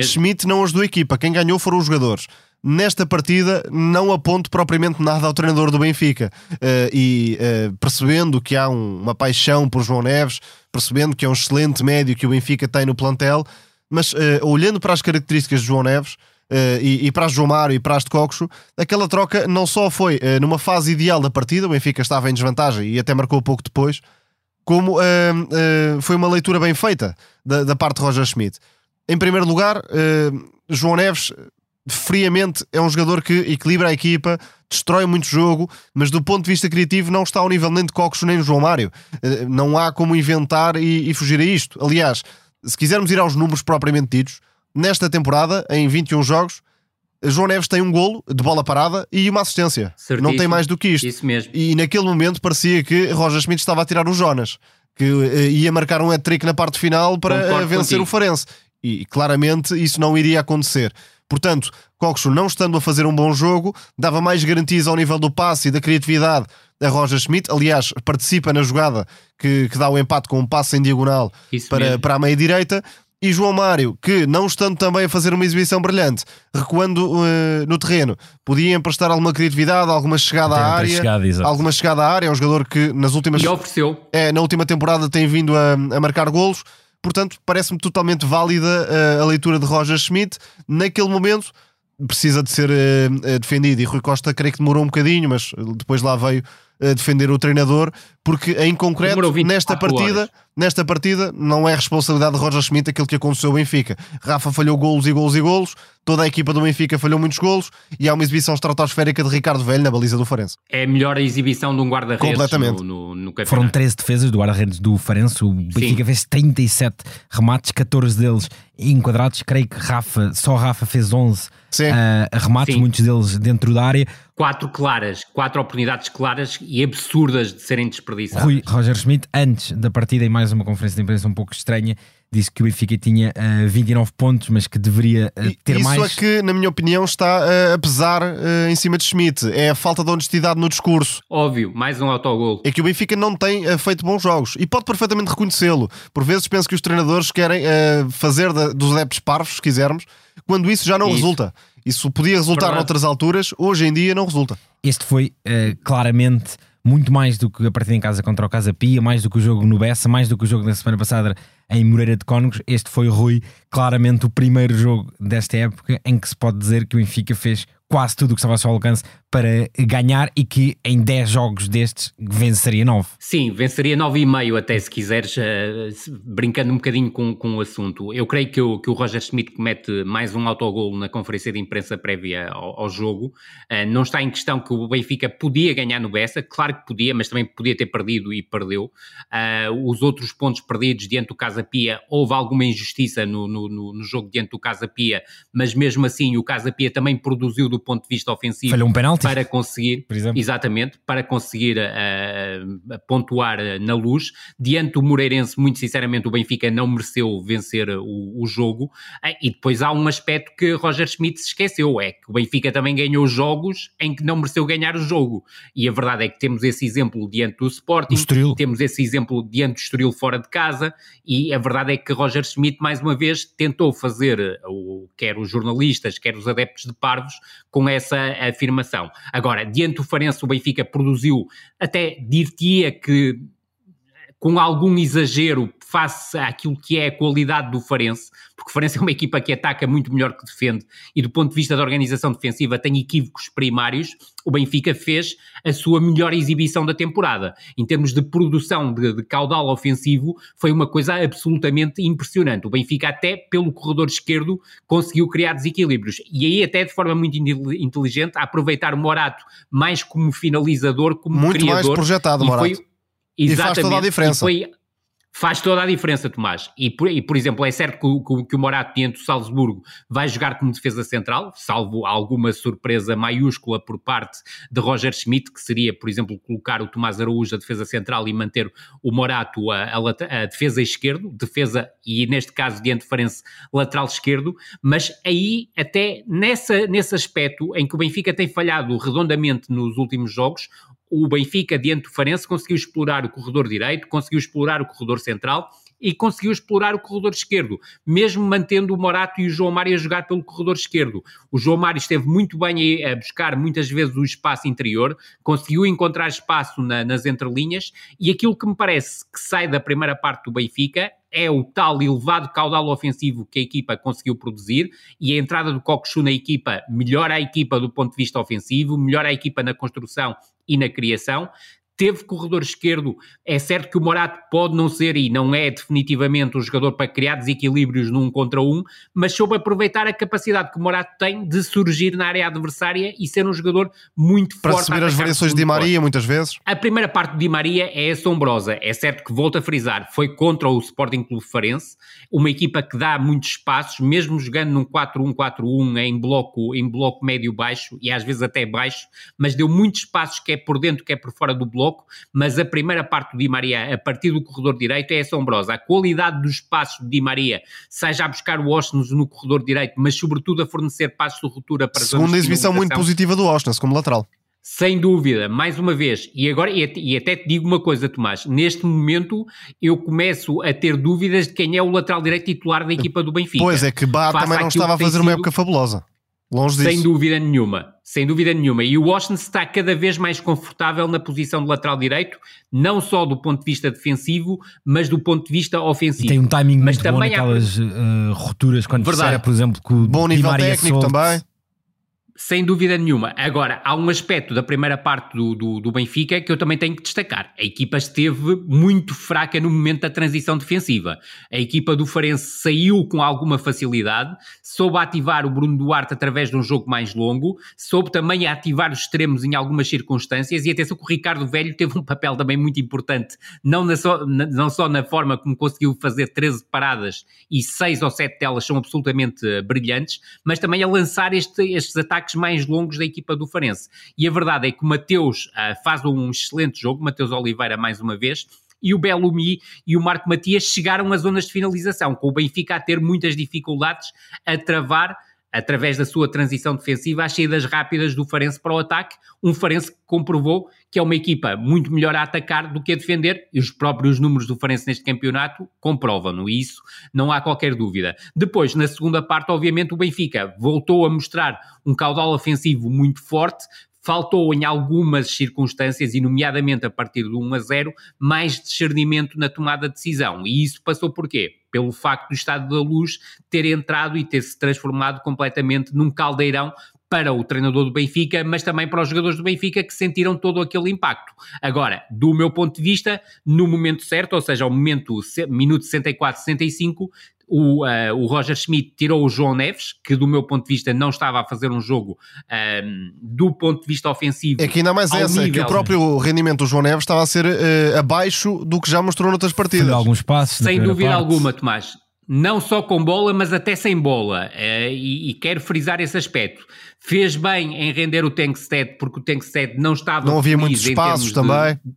Schmidt não ajudou a equipa, quem ganhou foram os jogadores nesta partida não aponto propriamente nada ao treinador do Benfica. Uh, e uh, percebendo que há um, uma paixão por João Neves, percebendo que é um excelente médio que o Benfica tem no plantel, mas uh, olhando para as características de João Neves, e, e para João Mário e para as de Coxo, aquela troca não só foi numa fase ideal da partida, o Benfica estava em desvantagem e até marcou pouco depois, como foi uma leitura bem feita da, da parte de Roger Schmidt. Em primeiro lugar, João Neves friamente é um jogador que equilibra a equipa, destrói muito jogo, mas do ponto de vista criativo não está ao nível nem de Cocos nem de João Mário. Eh, não há como inventar e, e, fugir a isto. Aliás, se quisermos ir aos números propriamente ditos, nesta temporada, em 21 jogos, João Neves tem um golo de bola parada e uma assistência. Certíssimo. Não tem mais do que isto. Isso mesmo. E naquele momento parecia que Roger Schmidt estava a tirar o Jonas, que uh, ia marcar um hat-trick na parte final para uh, vencer contigo. o Farense. E claramente isso não iria acontecer. Portanto, Coxo, não estando a fazer um bom jogo, dava mais garantias ao nível do passe e da criatividade a Roger Schmidt. Aliás, participa na jogada que, que dá o empate com um passe em diagonal para, para a meia-direita. E João Mário, que não estando também a fazer uma exibição brilhante, recuando uh, no terreno, podia emprestar alguma criatividade, alguma chegada à área. Chegada, alguma chegada à área. É um jogador que nas últimas. E ofereceu. É, na última temporada tem vindo a, a marcar golos. Portanto, parece-me totalmente válida uh, a leitura de Roger Schmidt. Naquele momento, precisa de ser uh, defendido. E Rui Costa, creio que demorou um bocadinho, mas depois lá veio defender o treinador, porque em concreto, nesta partida, horas. nesta partida, não é responsabilidade de Roger Schmidt aquilo que aconteceu ao Benfica. Rafa falhou golos e golos e golos, toda a equipa do Benfica falhou muitos golos e há uma exibição estratosférica de Ricardo Velho na baliza do Farense. É a melhor exibição de um guarda-redes Completamente. No, no, no Foram 13 defesas do guarda-redes do Farense, o Benfica Sim. fez 37 remates, 14 deles enquadrados, creio que Rafa, só Rafa fez 11 uh, remates, Sim. muitos deles dentro da área. Quatro claras, quatro oportunidades claras e absurdas de serem desperdiçadas. Rui Roger Schmidt, antes da partida, em mais uma conferência de imprensa um pouco estranha, disse que o Benfica tinha uh, eh, 29 pontos, mas que deveria uh, ter Isso mais. Isso é que, na minha opinião, está uh, a pesar uh, em cima de Schmidt. É a falta de honestidade no discurso. Óbvio, mais um autogol. É que o Benfica não tem feito bons jogos e pode perfeitamente reconhecê-lo. Por vezes penso que os treinadores querem fazer da, dos adeptos parvos, se quisermos, quando isso já não isso. resulta. Isso podia resultar Verdade. noutras alturas, hoje em dia não resulta. Este foi claramente muito mais do que a partida em casa contra o Casa Pia, mais do que o jogo no Bessa, mais do que o jogo da semana passada em Moreira de Cónegos. Este foi, Rui, claramente o primeiro jogo desta época em que se pode dizer que o Benfica fez quase tudo o que estava ao seu alcance para ganhar e que em 10 jogos destes venceria 9. Sim, venceria 9,5 até se quiseres, uh, brincando um bocadinho com, com o assunto. Eu creio que o, que o Roger Schmidt comete mais um autogol na conferência de imprensa prévia ao, ao jogo. Uh, não está em questão que o Benfica podia ganhar no Bessa, claro que podia, mas também podia ter perdido e perdeu. Uh, os outros pontos perdidos diante do Casa Pia, houve alguma injustiça no, no, no, jogo diante do Casa Pia, mas mesmo assim o Casa Pia também produziu do ponto de vista ofensivo Falhou um penalti. para conseguir, exatamente, para conseguir uh, pontuar na luz. Diante do Moreirense, muito sinceramente, o Benfica não mereceu vencer o, o jogo. E depois há um aspecto que Roger Schmidt se esqueceu, é que o Benfica também ganhou jogos em que não mereceu ganhar o jogo. E a verdade é que temos esse exemplo diante do Sporting, temos esse exemplo diante do Estoril fora de casa, e a verdade é que Roger Schmidt, mais uma vez, tentou fazer, o, quer os jornalistas, quer os adeptos de Parvos, com essa afirmação. Agora, diante do Farense, o Benfica produziu, até dir-te-ia que com algum exagero face àquilo que é a qualidade do Farense, porque o Farense é uma equipa que ataca muito melhor que defende e do ponto de vista da organização defensiva tem equívocos primários, o Benfica fez a sua melhor exibição da temporada. Em termos de produção de, de caudal ofensivo, foi uma coisa absolutamente impressionante. O Benfica até pelo corredor esquerdo conseguiu criar desequilíbrios e aí até de forma muito inteligente a aproveitar o Morato mais como finalizador, como muito criador. Muito mais projetado, Morato. Foi, Exatamente. E faz toda a diferença. Foi, faz toda a diferença, Tomás. E por, e, por exemplo, é certo que o, que o Morato diante do Salzburgo vai jogar como defesa central, salvo alguma surpresa maiúscula por parte de Roger Schmidt, que seria, por exemplo, colocar o Tomás Araújo a defesa central e manter o Morato a, a, a defesa esquerdo, defesa, e neste caso diante de Farense, lateral esquerdo, mas aí, até nessa, nesse aspecto em que o Benfica tem falhado redondamente nos últimos jogos, o Benfica, diante do Farense, conseguiu explorar o corredor direito, conseguiu explorar o corredor central e conseguiu explorar o corredor esquerdo, mesmo mantendo o Morato e o João Mário a jogar pelo corredor esquerdo. O João Mário esteve muito bem a, buscar muitas vezes o espaço interior, conseguiu encontrar espaço na, nas entrelinhas e aquilo que me parece que sai da primeira parte do Benfica é o tal elevado caudal ofensivo que a equipa conseguiu produzir e a entrada do Cockchu na equipa melhora a equipa do ponto de vista ofensivo, melhora a equipa na construção e na criação teve corredor esquerdo. É certo que o Morato pode não ser e não é definitivamente um jogador para criar desequilíbrios num contra um, mas soube aproveitar a capacidade que o Morato tem de surgir na área adversária e ser um jogador muito para forte. Para subir as variações de Di Maria, muitas vezes. A primeira parte de Di Maria é assombrosa. É certo que, volto a frisar, foi contra o Sporting Clube Farense, uma equipa que dá muitos espaços, mesmo jogando num 4-1-4-1 em bloco, em bloco médio-baixo e às vezes até baixo, mas deu muitos espaços que é por dentro, que é por fora do bloco bloco, mas a primeira parte do Di Maria, a partir do corredor direito, é assombrosa. A qualidade dos passos de Di Maria, seja a buscar o Osnos no corredor direito, mas sobretudo a fornecer passos de ruptura para Segunda exibição muito positiva do Osnos como lateral. Sem dúvida, mais uma vez, e agora e até te digo uma coisa, Tomás, neste momento eu começo a ter dúvidas de quem é o lateral direito titular da equipa do Benfica. Pois é, que Bá também não estava a fazer uma época fabulosa. Longe disso. Sem dúvida nenhuma, sem dúvida nenhuma. E o Washington está cada vez mais confortável na posição de lateral direito, não só do ponto de vista defensivo, mas do ponto de vista ofensivo. E tem um timing mas muito também bom naquelas há... uh, rupturas quando Verdade. por exemplo, com o Bom nível técnico também. Sem dúvida nenhuma. Agora, há um aspecto da primeira parte do, do, do, Benfica que eu também tenho que destacar. A equipa esteve muito fraca no momento da transição defensiva. A equipa do Farense saiu com alguma facilidade, soube ativar o Bruno Duarte através de um jogo mais longo, soube também ativar os extremos em algumas circunstâncias e atenção que o Ricardo Velho teve um papel também muito importante, não, na só, na, não só na forma como conseguiu fazer 13 paradas e 6 ou 7 delas são absolutamente uh, brilhantes, mas também a lançar este, estes ataques ataques mais longos da equipa do Farense. E a verdade é que o Mateus uh, faz um excelente jogo, Mateus Oliveira mais uma vez, e o Belumi e o Marco Matias chegaram às zonas de finalização, com o Benfica a ter muitas dificuldades a travar através da sua transição defensiva, as saídas rápidas do Farense para o ataque, um Farense que comprovou que é uma equipa muito melhor a atacar do que a defender, e os próprios números do Farense neste campeonato comprovam-no, e isso não há qualquer dúvida. Depois, na segunda parte, obviamente, o Benfica voltou a mostrar um caudal ofensivo muito forte, faltou em algumas circunstâncias, e nomeadamente a partir do 1 a 0, mais discernimento na tomada de decisão. E isso passou por quê? Pelo facto do estado da luz ter entrado e ter se transformado completamente num caldeirão para o treinador do Benfica, mas também para os jogadores do Benfica que sentiram todo aquele impacto. Agora, do meu ponto de vista, no momento certo, ou seja, ao momento, minuto 64, 65, o, uh, o Roger Schmidt tirou o João Neves, que do meu ponto de vista não estava a fazer um jogo uh, do ponto de vista ofensivo. É que ainda mais essa, nível... que o próprio rendimento do João Neves estava a ser uh, abaixo do que já mostrou noutras partidas. Alguns passos. Sem dúvida parte. alguma, Tomás. Não só com bola, mas até sem bola. Uh, e, e, quero frisar esse aspecto. Fez bem em render o Tankstead, porque o Tankstead não estava. Não havia muitos espaços também. De,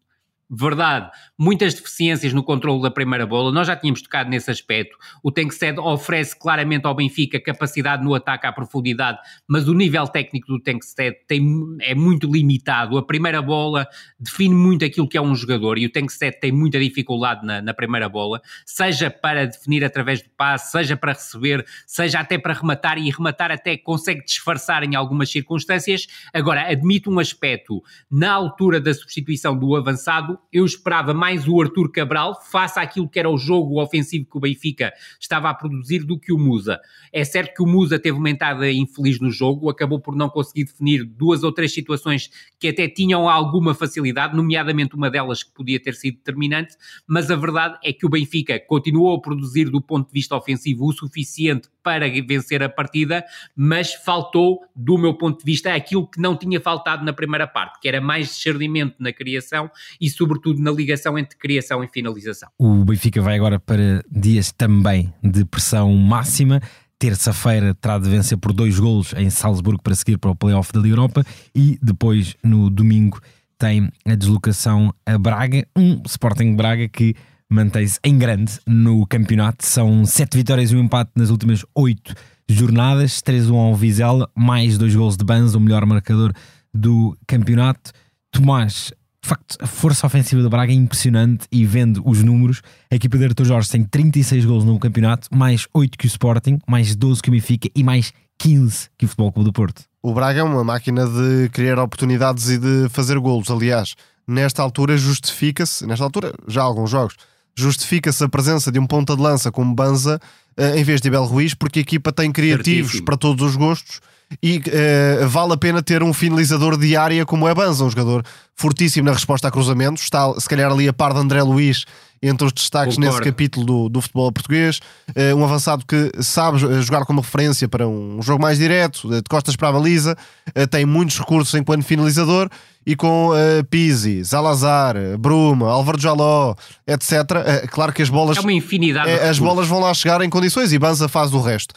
Verdade, muitas deficiências no controle da primeira bola, nós já tínhamos tocado nesse aspecto. O Tankstead oferece claramente ao Benfica capacidade no ataque à profundidade, mas o nível técnico do Tankstead tem, é muito limitado. A primeira bola define muito aquilo que é um jogador e o Tankstead tem muita dificuldade na, na primeira bola, seja para definir através do passe, seja para receber, seja até para rematar e rematar até consegue disfarçar em algumas circunstâncias. Agora, admito um aspecto, na altura da substituição do avançado, eu esperava mais o Arthur Cabral, face àquilo que era o jogo ofensivo que o Benfica estava a produzir, do que o Musa. É certo que o Musa teve uma entrada infeliz no jogo, acabou por não conseguir definir duas ou três situações que até tinham alguma facilidade, nomeadamente uma delas que podia ter sido determinante, mas a verdade é que o Benfica continuou a produzir do ponto de vista ofensivo o suficiente para vencer a partida, mas faltou, do meu ponto de vista, aquilo que não tinha faltado na primeira parte, que era mais discernimento na criação e, sobretudo, na ligação entre criação e finalização. O Benfica vai agora para dias também de pressão máxima. Terça-feira terá de vencer por dois golos em Salzburgo para seguir para o playoff da Europa e depois, no domingo, tem a deslocação a Braga, um Sporting Braga que mantém-se em grande no campeonato. São sete vitórias e um empate nas últimas oito jornadas, 3-1 ao Vizela, mais dois gols de Banza, o melhor marcador do campeonato. Tomás, De facto, a força ofensiva do Braga é impressionante e vendo os números, a equipa de Artur Jorge tem 36 gols no campeonato, mais 8 que o Sporting, mais 12 que o Benfica e mais 15 que o Futebol Clube do Porto. O Braga é uma máquina de criar oportunidades e de fazer golos. Aliás, nesta altura justifica-se, nesta altura já há alguns jogos, justifica-se a presença de um ponta de lança como Banza uh, em vez de Abel Ruiz, porque a equipa tem criativos Certíssimo. para todos os gostos e uh, vale a pena ter um finalizador de área como é Banza, um jogador fortíssimo na resposta a cruzamentos, está se calhar ali a par de André Luiz entre os destaques Concordo. nesse capítulo do, do futebol português. Uh, um avançado que sabe jogar como referência para um jogo mais direto, de costas para a baliza, uh, tem muitos recursos enquanto finalizador e com uh, Pizzi, Zalazar, Bruma, Álvaro Jaló, etc. Uh, claro que as bolas. É uma infinidade. Uh, as bolas vão lá chegar em condições e Banza faz o resto.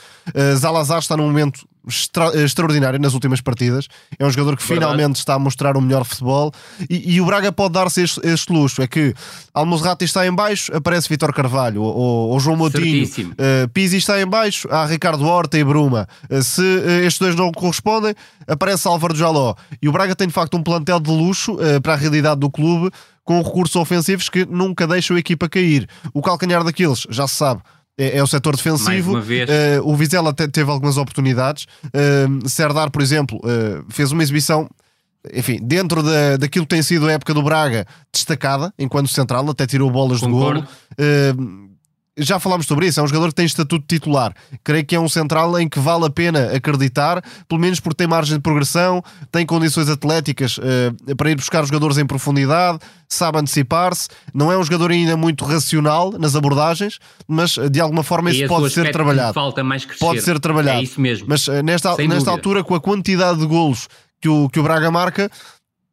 Zalazar está num momento extra extraordinário nas últimas partidas. É um jogador que Verdade. finalmente está a mostrar o melhor futebol e, e o Braga pode dar-se este, este, luxo. É que Almozrati está em baixo, aparece Vitor Carvalho ou, ou, João Moutinho. Uh, Pizzi está em baixo, há Ricardo Horta e Bruma. Uh, se uh, estes dois não correspondem, aparece Álvaro Jaló. E o Braga tem de facto um plantel de luxo para a realidade do clube com recursos ofensivos que nunca deixam a equipa cair. O calcanhar daqueles, já se sabe, é, é o setor defensivo. Uh, o Vizela te, teve algumas oportunidades. Uh, Serdar, por exemplo, uh, fez uma exibição. Enfim, dentro da, daquilo que tem sido a época do Braga, destacada enquanto central, até tirou bolas Concordo. de golo. Uh, já falámos sobre isso, é um jogador que tem estatuto titular. Creio que é um central em que vale a pena acreditar, pelo menos porque tem margem de progressão, tem condições atléticas uh, para ir buscar jogadores em profundidade, sabe antecipar-se. Não é um jogador ainda muito racional nas abordagens, mas uh, de alguma forma isso pode ser trabalhado. Falta mais crescer. Pode ser trabalhado. É isso mesmo. Mas uh, nesta, nesta altura, com a quantidade de golos que o, que o Braga marca,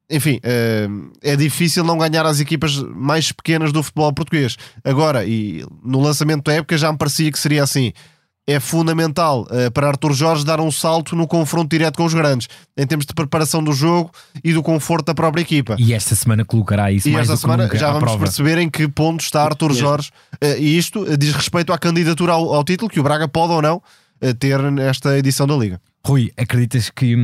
enfim, eh, é difícil não ganhar as equipas mais pequenas do futebol português. Agora, e no lançamento da época já me parecia que seria assim. É fundamental uh, para Arthur Jorge dar um salto no confronto direto com os grandes, em termos de preparação do jogo e do conforto da própria equipa. E esta semana colocará isso e mais esta semana já vamos prova. perceber em que ponto está Arthur Jorge. Uh, e isto diz respeito à candidatura ao, ao, título que o Braga pode ou não uh, ter nesta edição da Liga. Rui, acreditas que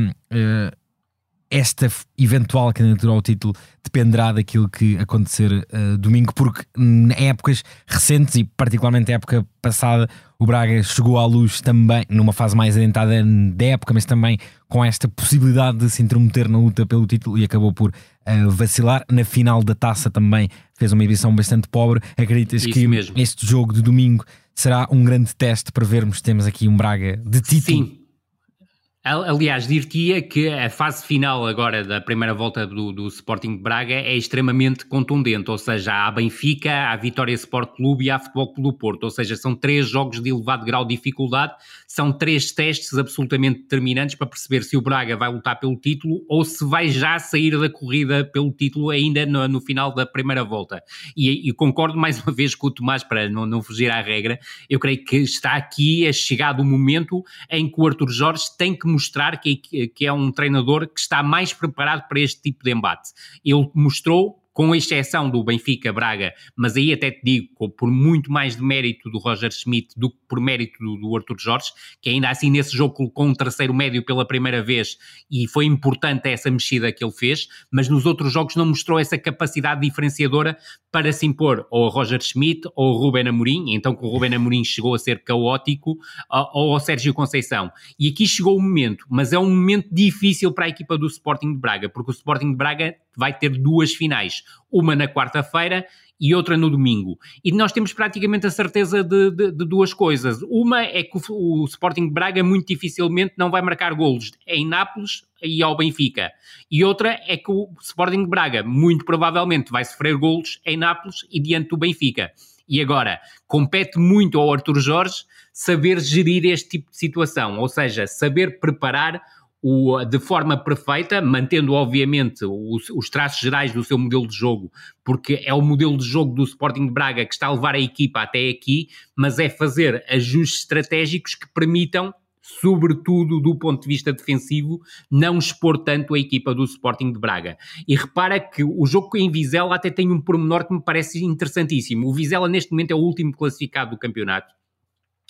esta eventual candidatura ao título dependerá daquilo que acontecer uh, domingo, porque em épocas recentes e particularmente a época passada, o Braga chegou à luz também numa fase mais adiantada da época, mas também com esta possibilidade de se intrometer na luta pelo título e acabou por uh, vacilar. Na final da taça também fez uma edição bastante pobre. Acreditas Isso que mesmo. este jogo de domingo será um grande teste para vermos se temos aqui um Braga de título? Sim Aliás, dir-te-ia que a fase final agora da primeira volta do, do, Sporting de Braga é extremamente contundente, ou seja, há Benfica, há Vitória Sport Clube e há Futebol Clube do Porto, ou seja, são três jogos de elevado grau de dificuldade, são três testes absolutamente determinantes para perceber se o Braga vai lutar pelo título ou se vai já sair da corrida pelo título ainda no, no final da primeira volta. E, e, concordo mais uma vez com o Tomás, para não, não fugir à regra, eu creio que está aqui a chegado o momento em que o Arthur Jorge tem que mostrar que, que é um treinador que está mais preparado para este tipo de embate. Ele mostrou com exceção do Benfica Braga, mas aí até te digo, por muito mais de mérito do Roger Schmidt do que por mérito do, do Arthur Jorge, que ainda assim nesse jogo colocou um terceiro médio pela primeira vez e foi importante essa mexida que ele fez, mas nos outros jogos não mostrou essa capacidade diferenciadora para se impor ou a Roger Schmidt ou ao Ruben Amorim, então que o Ruben Amorim chegou a ser caótico, ou ao Sérgio Conceição. E aqui chegou o momento, mas é um momento difícil para a equipa do Sporting de Braga, porque o Sporting de Braga vai ter duas finais, uma na quarta-feira e outra no domingo. E nós temos praticamente a certeza de, de, de duas coisas. Uma é que o, o, Sporting Braga muito dificilmente não vai marcar golos em Nápoles e ao Benfica. E outra é que o Sporting Braga muito provavelmente vai sofrer golos em Nápoles e diante do Benfica. E agora, compete muito ao Arthur Jorge saber gerir este tipo de situação, ou seja, saber preparar o, de forma perfeita, mantendo obviamente os, os, traços gerais do seu modelo de jogo, porque é o modelo de jogo do Sporting de Braga que está a levar a equipa até aqui, mas é fazer ajustes estratégicos que permitam, sobretudo do ponto de vista defensivo, não expor tanto a equipa do Sporting de Braga. E repara que o jogo em Vizela até tem um pormenor que me parece interessantíssimo. O Vizela neste momento é o último classificado do campeonato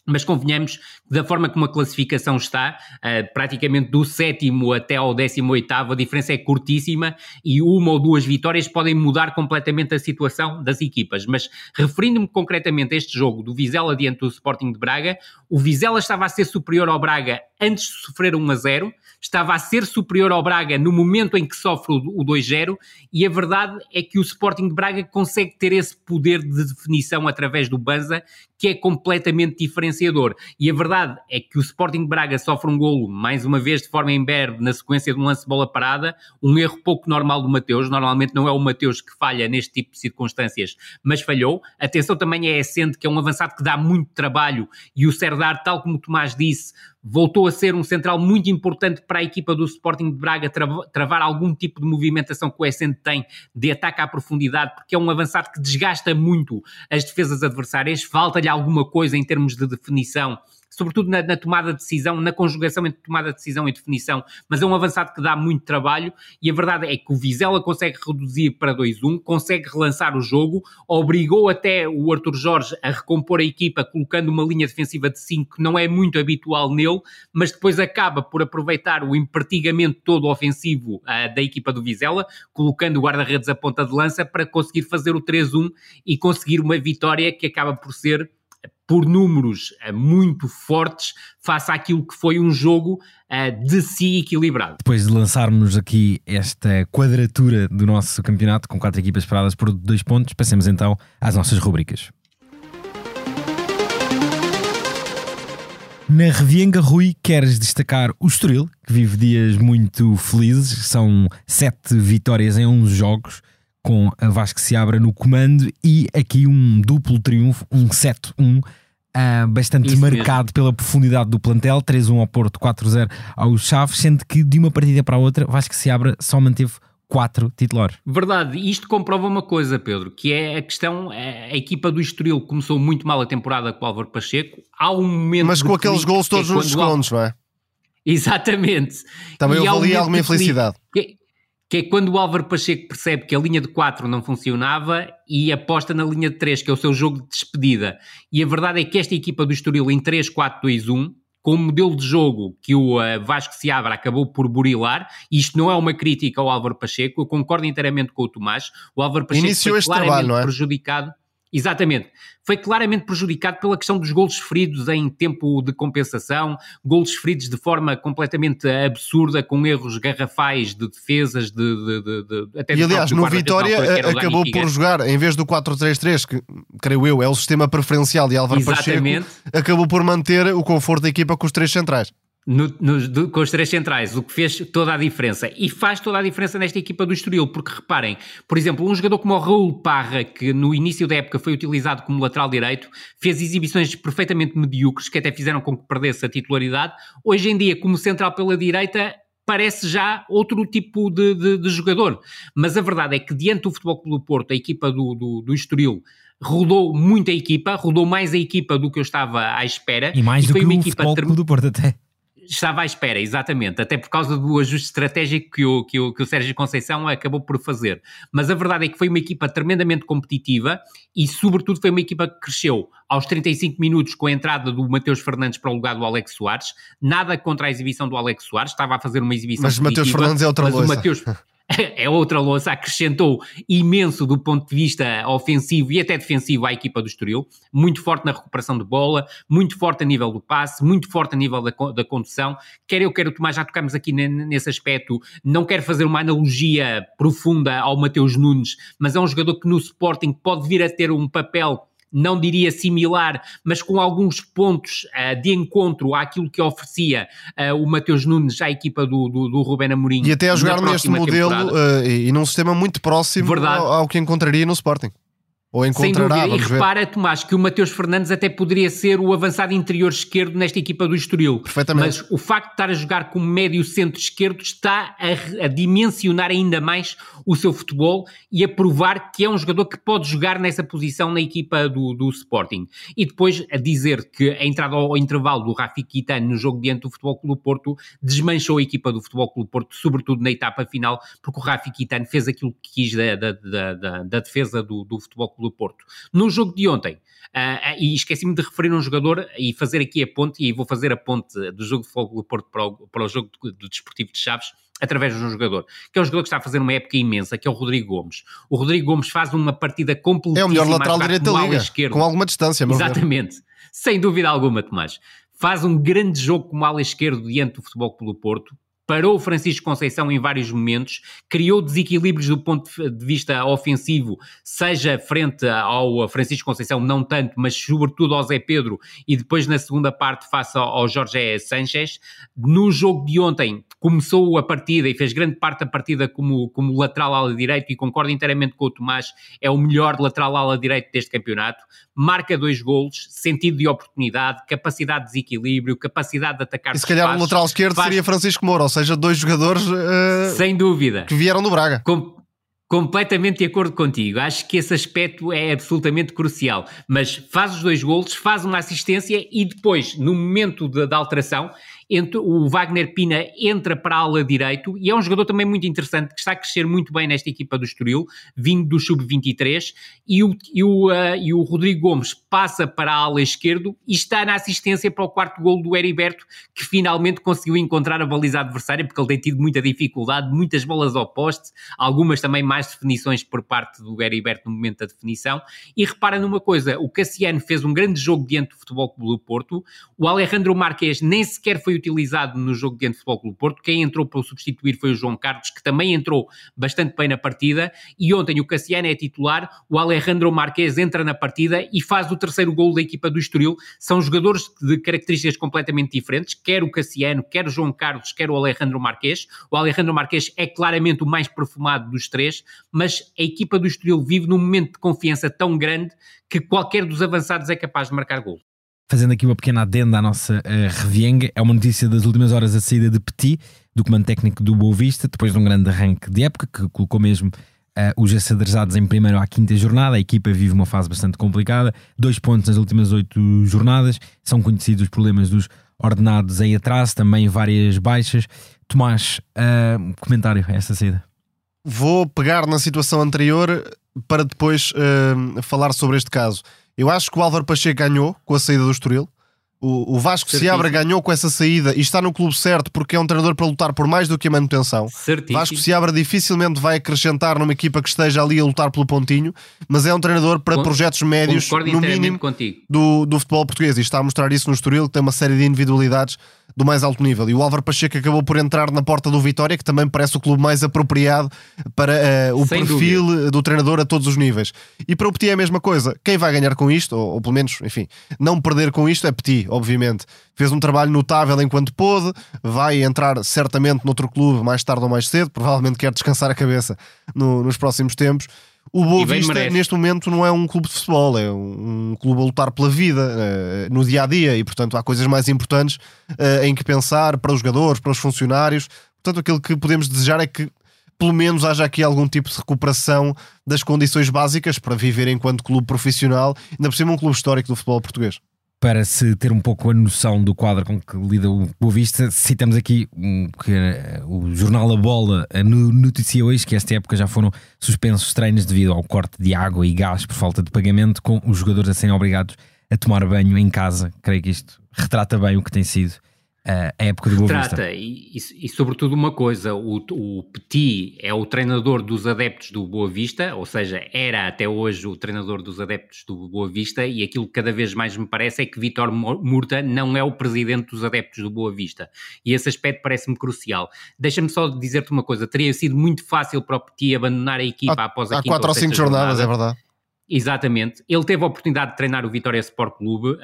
mas convenhamos que da forma como a classificação está, uh, praticamente do sétimo até ao décimo oitavo, a diferença é curtíssima e uma ou duas vitórias podem mudar completamente a situação das equipas. Mas referindo-me concretamente a este jogo do Vizela diante do Sporting de Braga, o Vizela estava a ser superior ao Braga antes de sofrer 1 a 0, estava a ser superior ao Braga no momento em que sofre o 2-0 e a verdade é que o Sporting de Braga consegue ter esse poder de definição através do Banza que é completamente diferenciador. E a verdade é que o Sporting Braga sofre um golo, mais uma vez de forma imberbe, na sequência de um lance de bola parada, um erro pouco normal do Mateus. Normalmente não é o Mateus que falha neste tipo de circunstâncias, mas falhou. Atenção também é Essente, que é um avançado que dá muito trabalho, e o Serdar, tal como o Tomás disse, voltou a ser um central muito importante para a equipa do Sporting de Braga travar algum tipo de movimentação que o Essente tem de ataque à profundidade, porque é um avançado que desgasta muito as defesas adversárias, falta-lhe alguma coisa em termos de definição sobretudo na, na, tomada de decisão, na conjugação entre tomada de decisão e definição, mas é um avançado que dá muito trabalho e a verdade é que o Vizela consegue reduzir para 2-1, consegue relançar o jogo, obrigou até o Arthur Jorge a recompor a equipa colocando uma linha defensiva de 5 que não é muito habitual nele, mas depois acaba por aproveitar o empertigamento todo ofensivo uh, da equipa do Vizela, colocando o guarda-redes a ponta de lança para conseguir fazer o 3-1 e conseguir uma vitória que acaba por ser por números uh, muito fortes face àquilo que foi um jogo uh, de si equilibrado. Depois de lançarmos aqui esta quadratura do nosso campeonato com quatro equipas paradas por dois pontos, passemos então às nossas rubricas. Na Revienga Rui, queres destacar o Estoril, que vive dias muito felizes, são sete vitórias em 11 jogos, com a Vasco se abra no comando e aqui um duplo triunfo, um 7-1, uh, bastante Isso marcado mesmo. pela profundidade do plantel, 3-1 ao Porto, 4-0 aos Chaves, sendo que de uma partida para a outra, Vasco se abra só manteve quatro titulares. Verdade, isto comprova uma coisa, Pedro, que é a questão, é, a equipa do Estoril começou muito mal a temporada com o Álvaro Pacheco, há um momento... Mas com aqueles gols todos é nos segundos, não é? Exatamente. Também houve ali alguma infelicidade. Que, que é quando o Álvaro Pacheco percebe que a linha de 4 não funcionava e aposta na linha de 3, que é o seu jogo de despedida. E a verdade é que esta equipa do Estoril em 3-4-2-1, com o modelo de jogo que o uh, Vasco Seabra acabou por burilar, e isto não é uma crítica ao Álvaro Pacheco, eu concordo inteiramente com o Tomás, o Álvaro Pacheco Iniciou foi claramente trabalho, é? prejudicado Exatamente. Foi claramente prejudicado pela questão dos golos feridos em tempo de compensação, golos feridos de forma completamente absurda, com erros garrafais de defesas, de, de, de, de até E aliás, no Vitória acabou por jogar, em vez do 4-3-3, que creio eu é o sistema preferencial de Álvaro Exatamente. Pacheco, acabou por manter o conforto da equipa com os três centrais. No, no, do, com os três centrais, o que fez toda a diferença. E faz toda a diferença nesta equipa do Estoril, porque reparem, por exemplo, um jogador como o Raul Parra, que no início da época foi utilizado como lateral direito, fez exibições perfeitamente medíocres, que até fizeram com que perdesse a titularidade. Hoje em dia, como central pela direita, parece já outro tipo de, de, de jogador. Mas a verdade é que, diante do Futebol Clube do Porto, a equipa do, do, do Estoril rodou muito a equipa, rodou mais a equipa do que eu estava à espera. E mais e do que o Futebol Clube do Porto até. Estava à espera, exatamente, até por causa do ajuste estratégico que o, que, o, que o Sérgio Conceição acabou por fazer. Mas a verdade é que foi uma equipa tremendamente competitiva e, sobretudo, foi uma equipa que cresceu aos 35 minutos com a entrada do Mateus Fernandes para o lugar do Alex Soares. Nada contra a exibição do Alex Soares, estava a fazer uma exibição. Mas Mateus Fernandes é outra coisa. é outra louça, acrescentou imenso do ponto de vista ofensivo e até defensivo à equipa do Estoril, muito forte na recuperação de bola, muito forte a nível do passe, muito forte a nível da, da condução, quer eu, quer o Tomás, já tocamos aqui nesse aspecto, não quero fazer uma analogia profunda ao Mateus Nunes, mas é um jogador que no Sporting pode vir a ter um papel não diria similar, mas com alguns pontos uh, de encontro àquilo que oferecia uh, o Mateus Nunes à equipa do, do, do Rubén Amorim. E até a jogar neste modelo uh, e num sistema muito próximo ao, ao, que encontraria no Sporting. Ou encontrará, Sem E repara, ver. Tomás, que o Mateus Fernandes até poderia ser o avançado interior esquerdo nesta equipa do Estoril. Perfeitamente. Mas o facto de estar a jogar como médio centro esquerdo está a, a, dimensionar ainda mais o seu futebol e a provar que é um jogador que pode jogar nessa posição na equipa do, do Sporting. E depois a dizer que a entrada ao intervalo do Rafi Kitano no jogo diante do Futebol Clube Porto desmanchou a equipa do Futebol Clube Porto, sobretudo na etapa final, porque o Rafi Kitano fez aquilo que quis da, da, da, da defesa do, do Futebol Clube Clube Porto. No jogo de ontem, Uh, e esqueci-me de referir um jogador e fazer aqui a ponte, e vou fazer a ponte do jogo de Fogo do Porto para o, para o jogo do, do Desportivo de Chaves, através de um jogador, que é um jogador que está a fazer uma época imensa, que é o Rodrigo Gomes. O Rodrigo Gomes faz uma partida completa. É o melhor lateral direito da Liga, esquerdo. com alguma distância. Exatamente, ver. sem dúvida alguma, Tomás. Faz um grande jogo como ala esquerdo diante do Futebol pelo Porto, parou o Francisco Conceição em vários momentos, criou desequilíbrios do ponto de vista ofensivo, seja frente ao Francisco Conceição, não tanto, mas sobretudo ao Zé Pedro, e depois na segunda parte face ao Jorge Sanchez. No jogo de ontem, começou a partida e fez grande parte da partida como, como lateral ala direito, e concordo inteiramente com o Tomás, é o melhor lateral ala direito deste campeonato. Marca dois golos, sentido de oportunidade, capacidade de desequilíbrio, capacidade de atacar. E se calhar o lateral esquerdo faz... seria Francisco Moura, seja, dois jogadores uh, sem dúvida que vieram do Braga. Com, completamente de acordo contigo. Acho que esse aspecto é absolutamente crucial. Mas faz os dois golos, faz uma assistência e depois, no momento da alteração, entre, o Wagner Pina entra para a ala direito e é um jogador também muito interessante que está a crescer muito bem nesta equipa do Estoril, vindo do sub-23 e o, e, o, uh, e o Rodrigo Gomes passa para a ala esquerdo e está na assistência para o quarto gol do Heriberto que finalmente conseguiu encontrar a baliza adversária porque ele tem tido muita dificuldade, muitas bolas ao poste, algumas também mais definições por parte do Heriberto no momento da definição. E repara numa coisa, o Cassiano fez um grande jogo diante do Futebol Clube do Porto, o Alejandro Marques nem sequer foi utilizado no jogo de Futebol Clube Porto. Quem entrou para o substituir foi o João Carlos, que também entrou bastante bem na partida. E ontem o Cassiano é titular, o Alejandro Marques entra na partida e faz o terceiro gol da equipa do Estoril. São jogadores de características completamente diferentes, quer o Cassiano, quer o João Carlos, quer o Alejandro Marques. O Alejandro Marques é claramente o mais perfumado dos três, mas a equipa do Estoril vive num momento de confiança tão grande que qualquer dos avançados é capaz de marcar gol fazendo aqui uma pequena adenda à nossa uh, revienga, é uma notícia das últimas horas a saída de Petit, do comando técnico do Boa Vista, depois de um grande arranque de época, que colocou mesmo uh, os acedrejados em primeiro à quinta jornada. A equipa vive uma fase bastante complicada, dois pontos nas últimas oito jornadas, são conhecidos os problemas dos ordenados em atraso, também várias baixas. Tomás, uh, comentário a essa saída. Vou pegar na situação anterior para depois uh, falar sobre este caso. Eu acho que o Álvaro Pacheco ganhou com a saída do Estoril. O, o Vasco Certíssimo. Seabra ganhou com essa saída e está no clube certo porque é um treinador para lutar por mais do que a manutenção. Certíssimo. Vasco Seabra dificilmente vai acrescentar numa equipa que esteja ali a lutar pelo pontinho, mas é um treinador para Com, projetos médios, no mínimo, do, do futebol português. E está a mostrar isso no Estoril, que tem uma série de individualidades do mais alto nível. E o Álvaro Pacheco acabou por entrar na porta do Vitória, que também parece o clube mais apropriado para uh, o Sem perfil dúvida. do treinador a todos os níveis. E para o Petit é a mesma coisa. Quem vai ganhar com isto, ou, ou, pelo menos, enfim, não perder com isto é Petit, obviamente. Fez um trabalho notável enquanto pôde, vai entrar certamente noutro clube mais tarde ou mais cedo, provavelmente quer descansar a cabeça no, nos próximos tempos. O Boa Vista, merece. neste momento, não é um clube de futebol, é um, um clube a lutar pela vida uh, no dia a dia e, portanto, há coisas mais importantes uh, em que pensar para os jogadores, para os funcionários. Portanto, aquilo que podemos desejar é que, pelo menos, haja aqui algum tipo de recuperação das condições básicas para viver enquanto clube profissional, ainda por cima, um clube histórico do futebol português para se ter um pouco a noção do quadro com que lida o Boa Vista, citamos aqui um, que, uh, o jornal A Bola noticia hoje que esta época já foram suspensos treinos devido ao corte de água e gás por falta de pagamento, com os jogadores a serem obrigados a tomar banho em casa. Creio que isto retrata bem o que tem sido a época do Boa Trata, e, e, e, sobretudo uma coisa, o, o Petit é o treinador dos adeptos do Boa Vista, ou seja, era até hoje o treinador dos adeptos do Boa Vista, e aquilo que cada vez mais me parece é que Vitor Murta não é o presidente dos adeptos do Boa Vista, e esse aspecto parece-me crucial. Deixa-me só dizer-te uma coisa, teria sido muito fácil para o Petit abandonar a equipa há, após a Há quatro ou cinco jornadas, jornada. é verdade Exatamente. Ele teve a oportunidade de treinar o Vitória Sport Clube uh,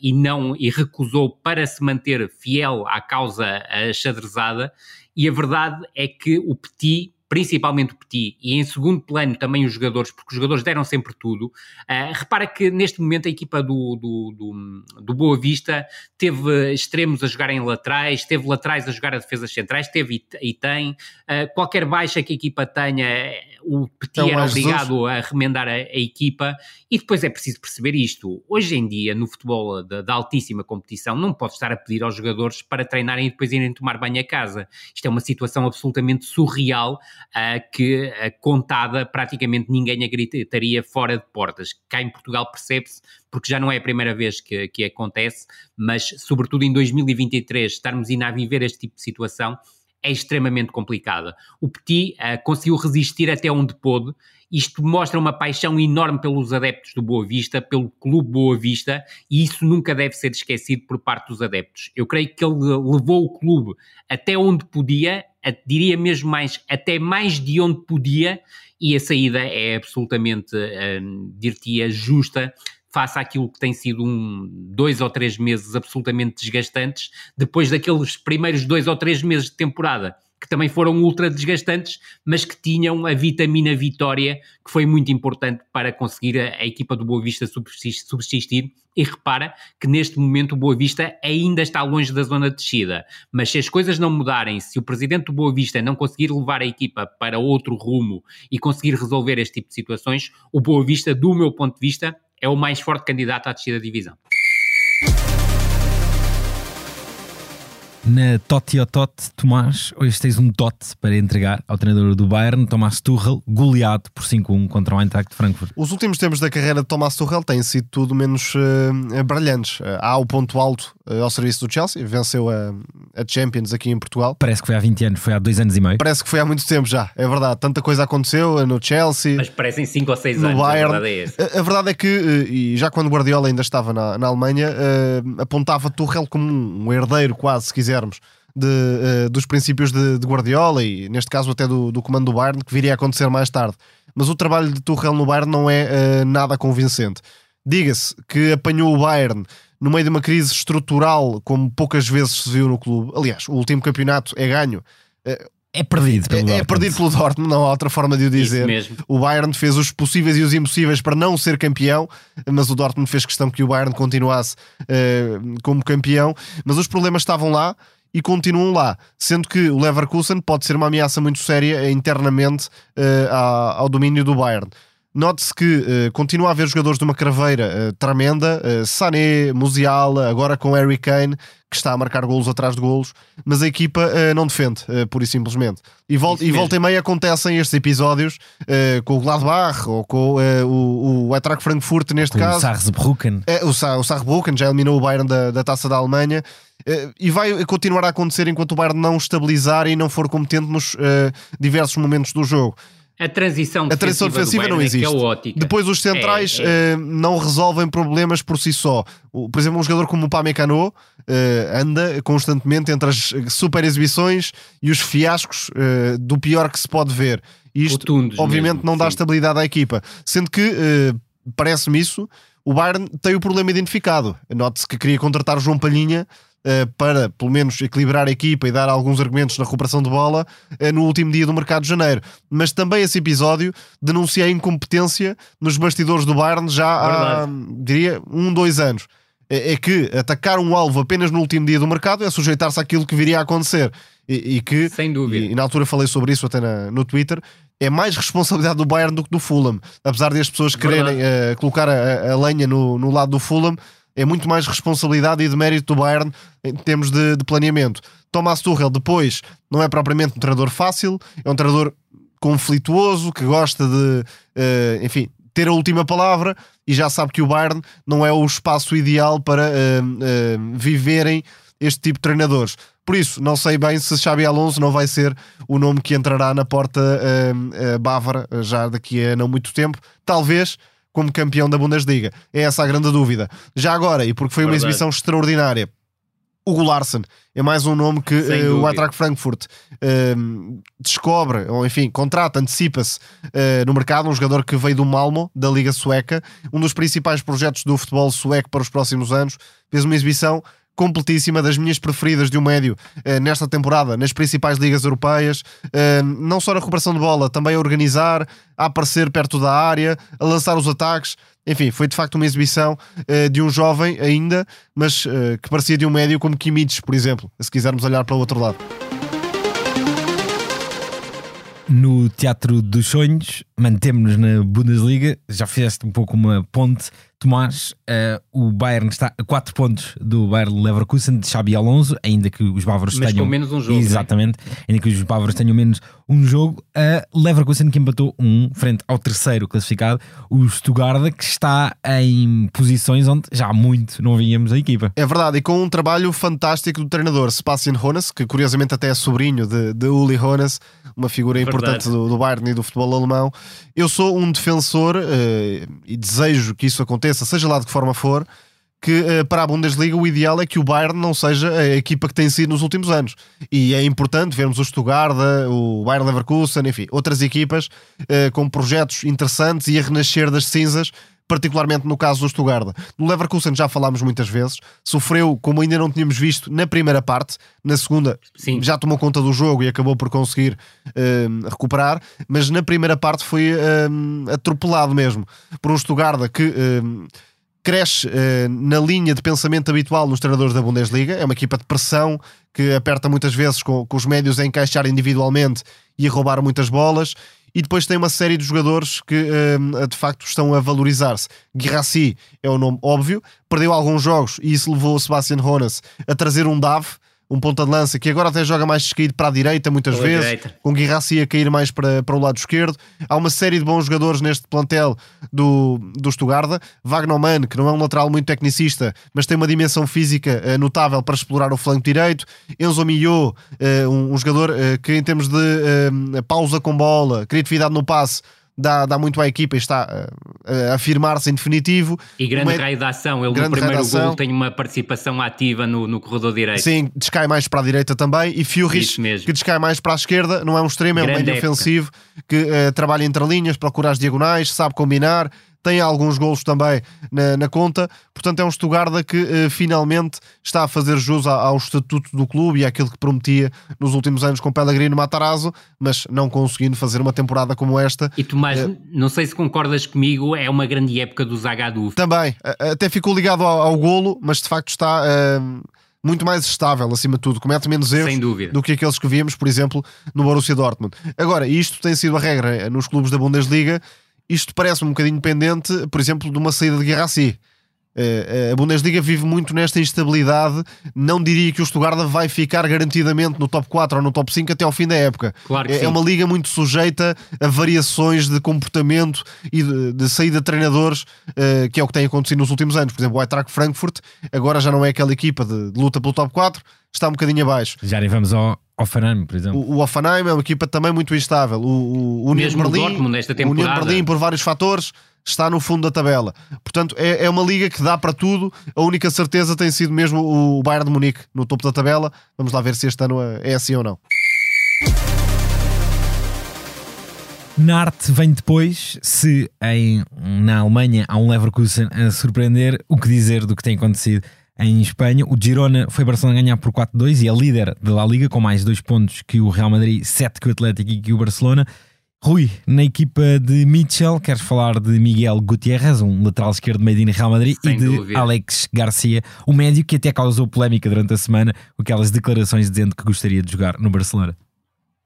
e não e recusou para se manter fiel à causa xadrezada. E a verdade é que o Petit principalmente o Petit, e em segundo plano também os jogadores, porque os jogadores deram sempre tudo. Uh, repara que neste momento a equipa do, do, do, do, Boa Vista teve extremos a jogar em laterais, teve laterais a jogar a defesas centrais, teve e, e tem. Uh, qualquer baixa que a equipa tenha, o Petit então, era obrigado a remendar a, a, equipa, e depois é preciso perceber isto. Hoje em dia, no futebol da altíssima competição, não pode estar a pedir aos jogadores para treinarem e depois irem tomar banho a casa. Isto é uma situação absolutamente surreal uh, que uh, contada praticamente ninguém a gritaria fora de portas. Cá em Portugal percebe-se, porque já não é a primeira vez que, que acontece, mas sobretudo em 2023 estarmos ainda a viver este tipo de situação é extremamente complicada. O Petit uh, conseguiu resistir até onde pôde. Isto mostra uma paixão enorme pelos adeptos do Boa Vista, pelo Clube Boa Vista, e isso nunca deve ser esquecido por parte dos adeptos. Eu creio que ele levou o clube até onde podia, a, diria mesmo mais, até mais de onde podia, e a saída é absolutamente, uh, dir-te-ia, justa, face àquilo que tem sido um, dois ou três meses absolutamente desgastantes, depois daqueles primeiros dois ou três meses de temporada que também foram ultra desgastantes, mas que tinham a vitamina vitória, que foi muito importante para conseguir a, a equipa do Boa Vista subsistir. E repara que neste momento o Boa Vista ainda está longe da zona de descida, mas se as coisas não mudarem, se o presidente do Boa Vista não conseguir levar a equipa para outro rumo e conseguir resolver este tipo de situações, o Boa Vista, do meu ponto de vista, é o mais forte candidato à descida da divisão. Na Totti ou Totti, Tomás, hoje tens um Totti para entregar ao treinador do Bayern, Tomás Tuchel, goleado por 5-1 contra o Eintracht de Frankfurt. Os últimos tempos da carreira de Tomás Tuchel têm sido tudo menos uh, brilhantes. Uh, há o ponto alto uh, ao serviço do Chelsea, venceu a, a, Champions aqui em Portugal. Parece que foi há 20 anos, foi há dois anos e meio. Parece que foi há muito tempo já, é verdade. Tanta coisa aconteceu no Chelsea. Mas parecem 5 ou 6 anos, Bayern. a verdade é. A, a, verdade é que, e já quando Guardiola ainda estava na, na Alemanha, apontava Tuchel como um herdeiro quase, se quisermos de, uh, dos princípios de, de, Guardiola e, neste caso, até do, do, comando do Bayern, que viria a acontecer mais tarde. Mas o trabalho de Tuchel no Bayern não é uh, nada convincente. Diga-se que apanhou o Bayern no meio de uma crise estrutural, como poucas vezes se viu no clube. Aliás, o último campeonato é ganho. Uh, é perdido pelo é, é, perdido pelo Dortmund, não há outra forma de o dizer. O Bayern fez os possíveis e os impossíveis para não ser campeão, mas o Dortmund fez questão que o Bayern continuasse uh, como campeão. Mas os problemas estavam lá e continuam lá, sendo que o Leverkusen pode ser uma ameaça muito séria internamente uh, ao domínio do Bayern. Note-se que uh, continua a haver jogadores de uma craveira uh, tremenda, uh, Sané, Musiala, agora com Harry Kane, que está a marcar golos atrás de golos, mas a equipa uh, não defende, pura e simplesmente. E, volta, e volta e meia acontecem estes episódios com o Gladbach ou com o, o Eintracht Frankfurt, neste com caso. O Saarbrücken. o, o Saarbrücken já eliminou o Bayern da, da Taça da Alemanha. e vai continuar a acontecer enquanto o Bayern não estabilizar e não for competente nos diversos momentos do jogo. A transição defensiva, a transição defensiva não é existe. É Depois os centrais é, é. Uh, não resolvem problemas por si só. Por exemplo, um jogador como o Pamecano uh, anda constantemente entre as super exibições e os fiascos uh, do pior que se pode ver. Isto, obviamente, mesmo, não dá sim. estabilidade à equipa. Sendo que, parece-me isso, o Bayern tem o problema identificado. Note-se que queria contratar o João Palhinha Uh, para pelo menos equilibrar a equipa e dar alguns argumentos na recuperação de bola uh, no último dia do mercado de janeiro. Mas também esse episódio denuncia a incompetência nos bastidores do Bayern já Verdade. há, diria, um, dois anos. É, é, que atacar um alvo apenas no último dia do mercado é sujeitar-se àquilo que viria a acontecer. E, e que, Sem dúvida. E, e, na altura falei sobre isso até na, no Twitter, é mais responsabilidade do Bayern do que do Fulham. Apesar de as pessoas quererem uh, colocar a, a lenha no, no lado do Fulham, é muito mais responsabilidade e de mérito do Bayern em termos de, de planeamento. Thomas Tuchel, depois, não é propriamente um treinador fácil, é um treinador conflituoso, que gosta de, uh, enfim, ter a última palavra e já sabe que o Bayern não é o espaço ideal para uh, uh, viverem este tipo de treinadores. Por isso, não sei bem se Xabi Alonso não vai ser o nome que entrará na porta bávara já daqui a não muito tempo. Talvez como campeão da Bundesliga. É essa a grande dúvida. Já agora, e porque foi uma exibição extraordinária, o Gularsson é mais um nome que uh, o Eintracht Frankfurt uh, descobre, ou enfim, contrata, antecipa-se uh, no mercado, um jogador que veio do Malmo, da Liga Sueca, um dos principais projetos do futebol sueco para os próximos anos, fez uma exibição completíssima, das minhas preferidas de um médio uh, nesta temporada, nas principais ligas europeias, uh, não só na recuperação de bola, também a organizar, a aparecer perto da área, a lançar os ataques. Enfim, foi de facto uma exibição uh, de um jovem ainda, mas que parecia de um médio como Kimmich, por exemplo, se quisermos olhar para o outro lado. No Teatro dos Sonhos, mantemos-nos na Bundesliga. Já fizeste um pouco uma ponte Tomás, uh, o Bayern está a 4 pontos do Bayern Leverkusen de Xabi Alonso, ainda que os bávaros Mas tenham. menos um jogo. é? Exatamente, ainda que os bávaros tenham menos um jogo. A Leverkusen que empatou um frente ao terceiro classificado, o Stuttgart, que está em posições onde já há muito não víamos a equipa. É verdade, e com um trabalho fantástico do treinador Sebastian Honas, que curiosamente até é sobrinho de, de Uli Honas, uma figura Verdade. importante do, do Bayern e do futebol alemão. Eu sou um defensor eh, e desejo que isso aconteça, seja lá de que forma for, que eh, para a Bundesliga o ideal é que o Bayern não seja a equipa que tem sido nos últimos anos. E é importante vermos o Stuttgart, o Bayern Leverkusen, enfim, outras equipas eh, com projetos interessantes e a renascer das cinzas, particularmente no caso do Stuttgart. No Leverkusen já falámos muitas vezes, sofreu como ainda não tínhamos visto na primeira parte, na segunda Sim. já tomou conta do jogo e acabou por conseguir eh, recuperar, mas na primeira parte foi eh, atropelado mesmo por um Stuttgart que eh, cresce eh, na linha de pensamento habitual nos treinadores da Bundesliga. É uma equipa de pressão que aperta muitas vezes com, com os médios a encaixar individualmente e a roubar muitas bolas. E depois tem uma série de jogadores que eh, de facto estão a valorizar-se. Guirassi é o nome óbvio, perdeu alguns jogos e isso levou o Sebastian Honas a trazer um Dave, um ponta de lança que agora até joga mais descaído para a direita muitas Pela vezes, direita. com Guirassi a cair mais para, para o lado esquerdo. Há uma série de bons jogadores neste plantel do, do Stuttgart. Wagnermann, que não é um lateral muito tecnicista, mas tem uma dimensão física eh, notável para explorar o flanco direito. Enzo Millot, eh, um, um jogador eh, que em termos de pausa com bola, criatividade no passe, dá, dá muito à equipa e está eh, a afirmar-se em definitivo. E grande Uma- raio de ação. Ele no primeiro gol tem uma participação ativa no, no corredor direito. Sim, descai mais para a direita também. E mesmo. que descai mais para a esquerda, não é um extremo, é um época. ofensivo que eh, trabalha entre linhas, procura as diagonais, sabe combinar, tem alguns golos também na, na conta. Portanto, é um Stuttgart que eh, finalmente está a fazer jus a- ao estatuto do clube e àquilo que prometia nos últimos anos com Pellegrino Matarazzo, mas não conseguindo fazer uma temporada como esta. E Tomás, É. não sei se concordas comigo, é uma grande época do Zagadou. Também, até ficou ligado ao, ao golo, mas de facto está eh, muito mais estável, acima de tudo. Comete menos erros do que aqueles que víamos, por exemplo, no Borussia Dortmund. Agora, isto tem sido a regra nos clubes da Bundesliga. Isto parece um bocadinho pendente, por exemplo, de uma saída de Guerraci. Eh, A Bundesliga vive muito nesta instabilidade. Não diria que o Stuttgart vai ficar garantidamente no top 4 ou no top 5 até ao fim da época. Claro que É sim. é uma liga muito sujeita a variações de comportamento e de, de saída de treinadores, eh, que é o que tem acontecido nos últimos anos. Por exemplo, o Eintracht Frankfurt agora já não é aquela equipa de, de luta pelo top 4, está um bocadinho abaixo. Já nem vamos ao, Fanano, por exemplo. O, o Offenheim é uma equipa também muito instável. O, o, o Mesmo o Berlim, Dortmund esta o União temporada. Berlim, por vários fatores, está no fundo da tabela. Portanto, é, é uma liga que dá para tudo. A única certeza tem sido mesmo o Bayern de Munique no topo da tabela. Vamos lá ver se este ano é assim ou não. Nart vem depois, se em, na Alemanha há um Leverkusen a surpreender, o que dizer do que tem acontecido em Espanha. O Girona foi Barcelona ganhar por 4-2 e é líder da La Liga com mais dois pontos que o Real Madrid, 7 que o Atlético e que o Barcelona. Rui, na equipa de Mitchell, queres falar de Miguel Gutierrez, um lateral esquerdo made in Real Madrid, Sem e de dúvida. Alex Garcia, o médio que até causou polémica durante a semana com aquelas declarações dizendo que gostaria de jogar no Barcelona.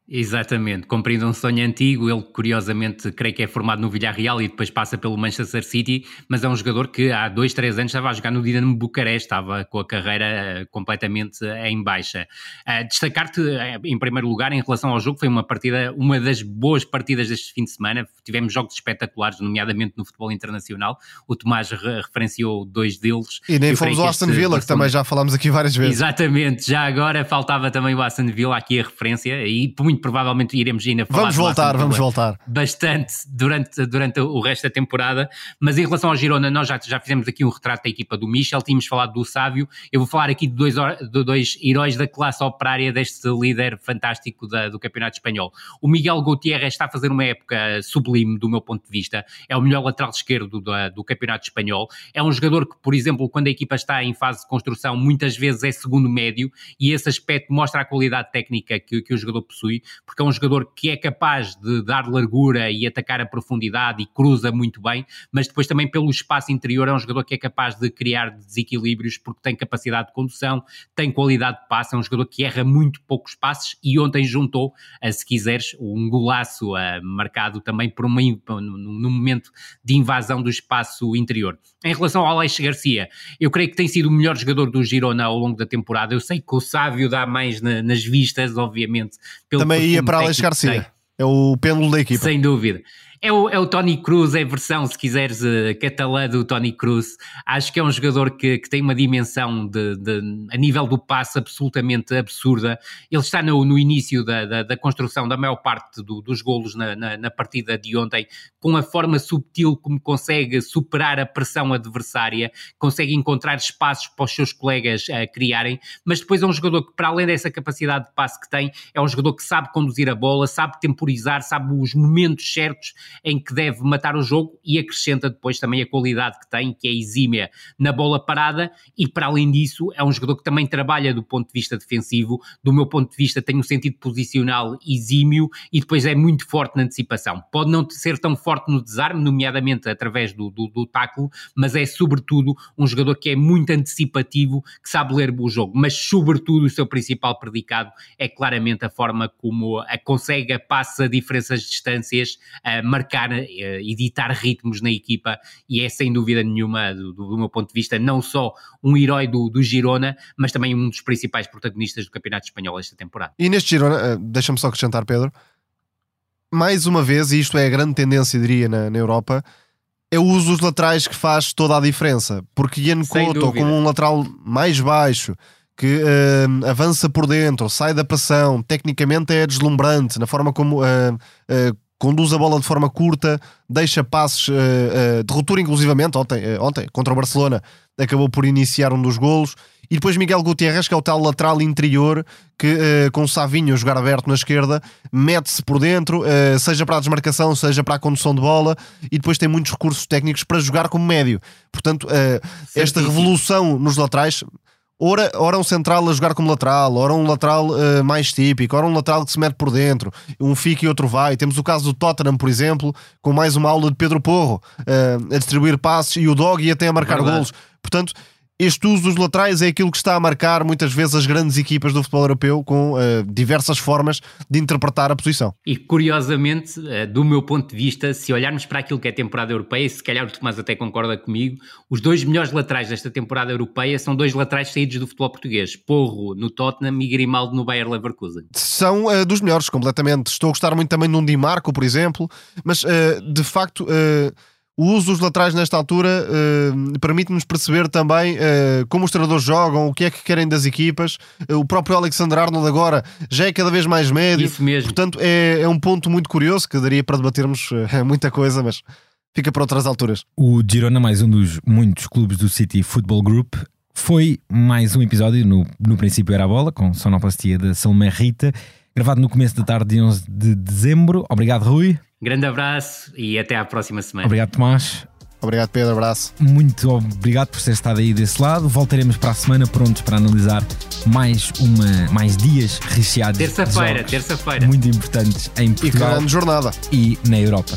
Exatamente, cumprindo um sonho antigo, ele curiosamente creio que é formado no Villarreal e depois passa pelo Manchester City, mas é um jogador que há dois, três anos estava a jogar no Dinamo Bucareste, estava com a carreira eh, completamente eh, em baixa. Eh, Destacar-te em primeiro lugar em relação ao jogo, foi uma partida, uma das boas partidas deste fim de semana, tivemos jogos espetaculares, nomeadamente no futebol internacional, o Tomás re- referenciou dois deles. E nem Eu fomos ao Aston Villa, que também já falámos aqui várias vezes. Exatamente, já agora faltava também o Aston Villa aqui a referência e muito provavelmente iremos ainda falar Vamos do voltar, vamos voltar. bastante durante, durante o resto da temporada, mas em relação ao Girona nós já, já fizemos aqui um retrato da equipa do Michel, tínhamos falado do Sávio, eu vou falar aqui de dois, de dois heróis da classe operária deste líder fantástico da- do Campeonato Espanhol. O Miguel Gutierrez está a fazer uma época sublime do meu ponto de vista, é o melhor lateral esquerdo da- do Campeonato Espanhol, é um jogador que, por exemplo, quando a equipa está em fase de construção, muitas vezes é segundo médio e esse aspecto mostra a qualidade técnica que, que o jogador possui. Porque é um jogador que é capaz de dar largura e atacar a profundidade e cruza muito bem, mas depois também pelo espaço interior é um jogador que é capaz de criar desequilíbrios porque tem capacidade de condução, tem qualidade de passe, é um jogador que erra muito poucos passes e ontem juntou, se quiseres, um golaço marcado também por uma, num momento de invasão do espaço interior. Em relação ao Alex Garcia, eu creio que tem sido o melhor jogador do Girona ao longo da temporada. Eu sei que o Sávio dá mais na, nas vistas, obviamente. Também ia para Alex Garcia. É o pêndulo da equipa. Sem dúvida. É o, é o Tony Cruz, é a versão, se quiseres, uh, catalã do Tony Cruz. Acho que é um jogador que, que tem uma dimensão de, de, a nível do passe absolutamente absurda. Ele está no, no início da, da, da, construção da maior parte do, dos golos na, na, na, partida de ontem, com a forma subtil como consegue superar a pressão adversária, consegue encontrar espaços para os seus colegas uh, criarem, mas depois é um jogador que, para além dessa capacidade de passe que tem, é um jogador que sabe conduzir a bola, sabe temporizar, sabe os momentos certos em que deve matar o jogo e acrescenta depois também a qualidade que tem, que é exímia na bola parada. E para além disso é um jogador que também trabalha do ponto de vista defensivo, do meu ponto de vista tem um sentido posicional exímio e depois é muito forte na antecipação. Pode não ser tão forte no desarme, nomeadamente através do, do, do tackle, mas é sobretudo um jogador que é muito antecipativo, que sabe ler o jogo, mas sobretudo o seu principal predicado é claramente a forma como a consegue, passa diferenças de distâncias, a marcar, uh, editar ritmos na equipa e é sem dúvida nenhuma, do, do meu ponto de vista, não só um herói do, do, Girona, mas também um dos principais protagonistas do Campeonato Espanhol esta temporada. E neste Girona, uh, deixa-me só acrescentar, Pedro, mais uma vez, e isto é a grande tendência, diria, na, na Europa, é o uso dos laterais que faz toda a diferença. Porque Ian Couto, como um lateral mais baixo, que uh, avança por dentro, sai da pressão, tecnicamente é deslumbrante na forma como uh, uh, conduz a bola de forma curta, deixa passes uh, uh, de ruptura, inclusivamente. Ontem, uh, ontem, contra o Barcelona, acabou por iniciar um dos golos. E depois Miguel Gutierrez, que é o tal lateral interior, que com o Savinho a jogar aberto na esquerda, mete-se por dentro, seja para a desmarcação, seja para a condução de bola, e depois tem muitos recursos técnicos para jogar como médio. Portanto, esta revolução nos laterais, Ora, ora um central a jogar como lateral, ora um lateral uh, mais típico, ora um lateral que se mete por dentro, um fica e outro vai. Temos o caso do Tottenham, por exemplo, com mais uma aula de Pedro Porro uh, a distribuir passes e o Dog até a marcar golos. Portanto, este uso dos laterais é aquilo que está a marcar muitas vezes as grandes equipas do futebol europeu com uh, diversas formas de interpretar a posição. E curiosamente, uh, do meu ponto de vista, se olharmos para aquilo que é a temporada europeia, se calhar o Tomás até concorda comigo, os dois melhores laterais desta temporada europeia são dois laterais saídos do futebol português, Porro no Tottenham e Grimaldo no Bayer Leverkusen. São uh, dos melhores, completamente. Estou a gostar muito também de um Di Marco, por exemplo, mas de facto o uso dos laterais nesta altura uh, permite-nos perceber também uh, como os treinadores jogam, o que é que querem das equipas. Uh, o próprio Alexander Arnold agora já é cada vez mais médio. Isso mesmo. Portanto, é, é um ponto muito curioso que daria para debatermos muita coisa, mas fica para outras alturas. O Girona, mais um dos muitos clubes do City Football Group, foi mais um episódio, no, no princípio era a bola, com sonoplastia da Salomé Rita, gravado no começo da tarde de 11 de dezembro. Obrigado, Rui. Grande abraço e até à próxima semana. Obrigado, Tomás. Obrigado, Pedro. Abraço. Muito obrigado por ter estado aí desse lado. Voltaremos para a semana prontos para analisar mais, uma, mais dias recheados. Terça-feira, terça-feira. Muito importantes em Portugal. E jornada. E na Europa.